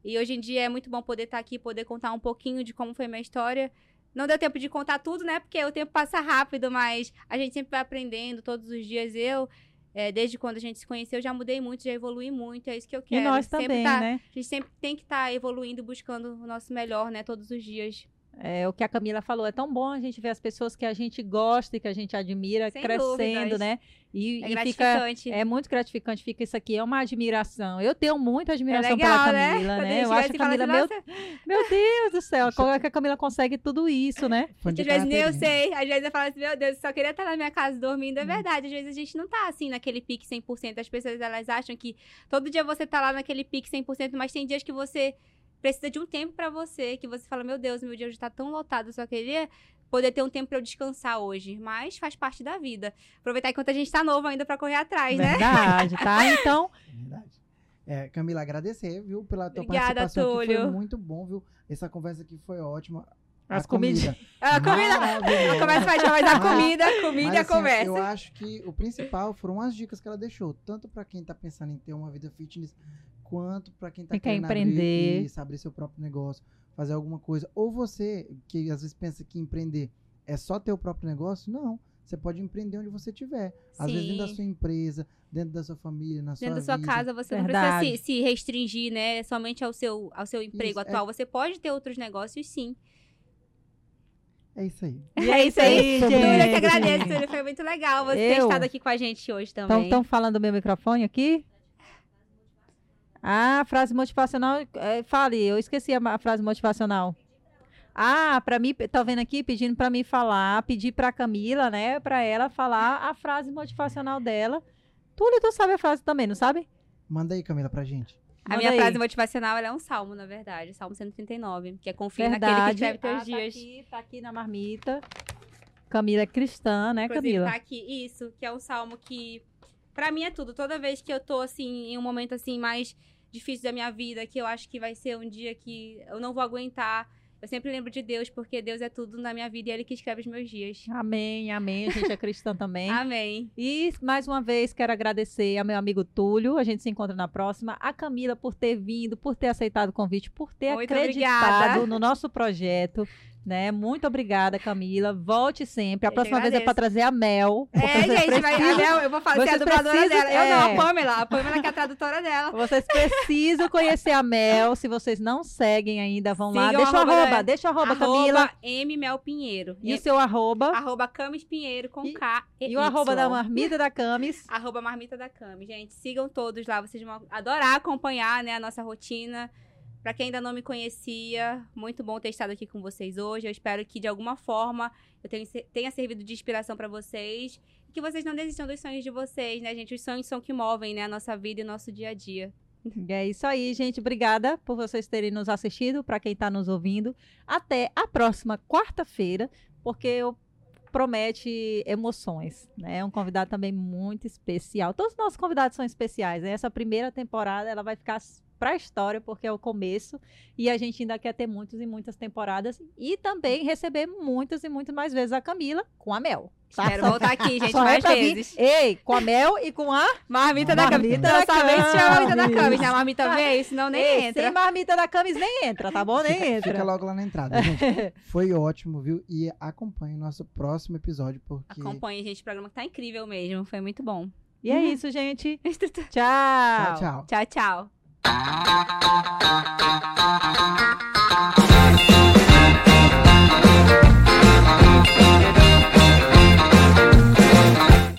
E hoje em dia é muito bom poder estar aqui, poder contar um pouquinho de como foi minha história. Não deu tempo de contar tudo, né? Porque o tempo passa rápido, mas a gente sempre vai aprendendo todos os dias. Eu, é, desde quando a gente se conheceu, já mudei muito, já evolui muito. É isso que eu E quero. nós Sempre também, tá- né? A gente sempre tem que estar evoluindo, buscando o nosso melhor, né? Todos os dias. É, o que a Camila falou, é tão bom a gente ver as pessoas que a gente gosta e que a gente admira Sem crescendo, dúvidas. né? E, É e fica gratificante. é muito gratificante, fica isso aqui, é uma admiração. Eu tenho muita É admiração legal, pela né? Camila, né? gente Eu acho assim a Camila, assim, meu, "Nossa", meu Deus do céu, como é que a Camila consegue tudo isso, né? Às vezes nem eu carteirinha. sei. Às vezes eu falo assim, meu Deus, eu só queria estar na minha casa dormindo. É Hum. verdade. Às vezes a gente não tá assim naquele pique 100%. As pessoas elas acham que todo dia você tá lá naquele pique 100%, mas tem dias que você precisa de um tempo pra você, que você fala, meu Deus, meu dia hoje tá tão lotado, eu só queria poder ter um tempo pra eu descansar hoje. Mas faz parte da vida. Aproveitar enquanto a gente tá novo ainda pra correr atrás, né? Verdade, tá? Então, É Verdade. É, Camila, agradecer, viu, pela tua Obrigada, participação. aqui. Foi Túlio. muito bom, viu? Essa conversa aqui foi ótima. As A comida. A comida. Maravilhosa. A conversa vai chamar, mas a comida, a comida e a assim, conversa. Eu acho que o principal foram as dicas que ela deixou, tanto para quem tá pensando em ter uma vida fitness, quanto para quem tá Quem quer querendo empreender. abrir, isso, abrir seu próprio negócio, fazer alguma coisa. Ou você, que às vezes pensa que empreender é só ter o próprio negócio, não. Você pode empreender onde você estiver. Às vezes dentro da Sim. sua empresa, dentro da sua família, na Dentro sua da sua vida. casa, você não Verdade. precisa se, se restringir, né? Somente ao seu, ao seu emprego Isso, é- atual. Você pode ter outros negócios, sim. É isso aí. e é isso aí, gente. Túlio, que agradeço, Túlio. Foi muito legal você ter Eu? estado aqui com a gente hoje também. estão falando do meu microfone aqui? Ah, frase motivacional. é, fale, eu esqueci a, a frase motivacional. Ah, para mim, tá vendo aqui pedindo para mim falar, pedir para Camila, né, para ela falar a frase motivacional dela. Túlio, tu sabe a frase também, não sabe? Manda aí, Camila, pra gente. a Manda minha aí. frase motivacional ela é um salmo, na verdade. Salmo 139. Que é confia naquele que Verdade. escreve teus Ah, tá dias. aqui, tá aqui na marmita. Camila é cristã, né, Inclusive, Camila? tá aqui. Isso, que é um salmo que, pra mim, é tudo. Toda vez que eu tô, assim, em um momento, assim, mais difícil da minha vida, que eu acho que vai ser um dia que eu não vou aguentar, eu sempre lembro de Deus, porque Deus é tudo na minha vida e é Ele que escreve os meus dias. Amém, amém. A gente é cristã também. Amém. E mais uma vez quero agradecer ao meu amigo Túlio. A gente se encontra na próxima. A Camila por ter vindo, por ter aceitado o convite, por ter Muito acreditado obrigada. no nosso projeto. Né? Muito obrigada, Camila. Volte sempre. A Eu próxima vez é para trazer a Mel. É, Vocês gente, vai, a Mel, eu vou fazer a vocês dubladora precisam- dela. Eu não, é. a Pamela. A Pamela que é a tradutora dela. Vocês precisam conhecer a Mel. Se vocês não seguem ainda, vão lá. Sigam Deixa o arroba arroba, deixa o arroba, Camila. Arroba M Mel Pinheiro. E o seu arroba. Arroba Camis Pinheiro com E- K e, E o arroba da marmita da Camis. Arroba Marmita da Cami. Gente, sigam todos lá. Vocês vão adorar acompanhar né, a nossa rotina. Pra quem ainda não me conhecia, muito bom ter estado aqui com vocês hoje. Eu espero que, de alguma forma, eu tenha, servido de inspiração pra vocês. E que vocês não desistam dos sonhos de vocês, né, gente? Os sonhos são que movem né, a nossa vida e nosso dia a dia. É isso aí, gente. Obrigada por vocês terem nos assistido, para quem está nos ouvindo. Até a próxima quarta-feira, porque eu promete emoções, né? É um convidado também muito especial. Todos os nossos convidados são especiais. Né? Essa primeira temporada ela vai ficar para a história, porque é o começo, e a gente ainda quer ter muitas e muitas temporadas e também receber muitas e muitas mais vezes a Camila com a Mel. Tá? Quero voltar aqui, gente, Só mais é vir, vezes. Ei, com a Mel e com a Marmita da Camis. da Dessa vez tinha a marmita da Camis. Camis. A marmita veio, senão nem Ei, entra. Sem marmita da Camis nem entra, tá bom? Nem Fica, entra. fica logo lá na entrada, gente. Foi ótimo, viu? E acompanhe o nosso próximo episódio, porque. Acompanhe, gente, o programa que tá incrível mesmo. Foi muito bom. E é isso, gente. Tchau. Tchau, tchau. tchau, tchau. Thank you.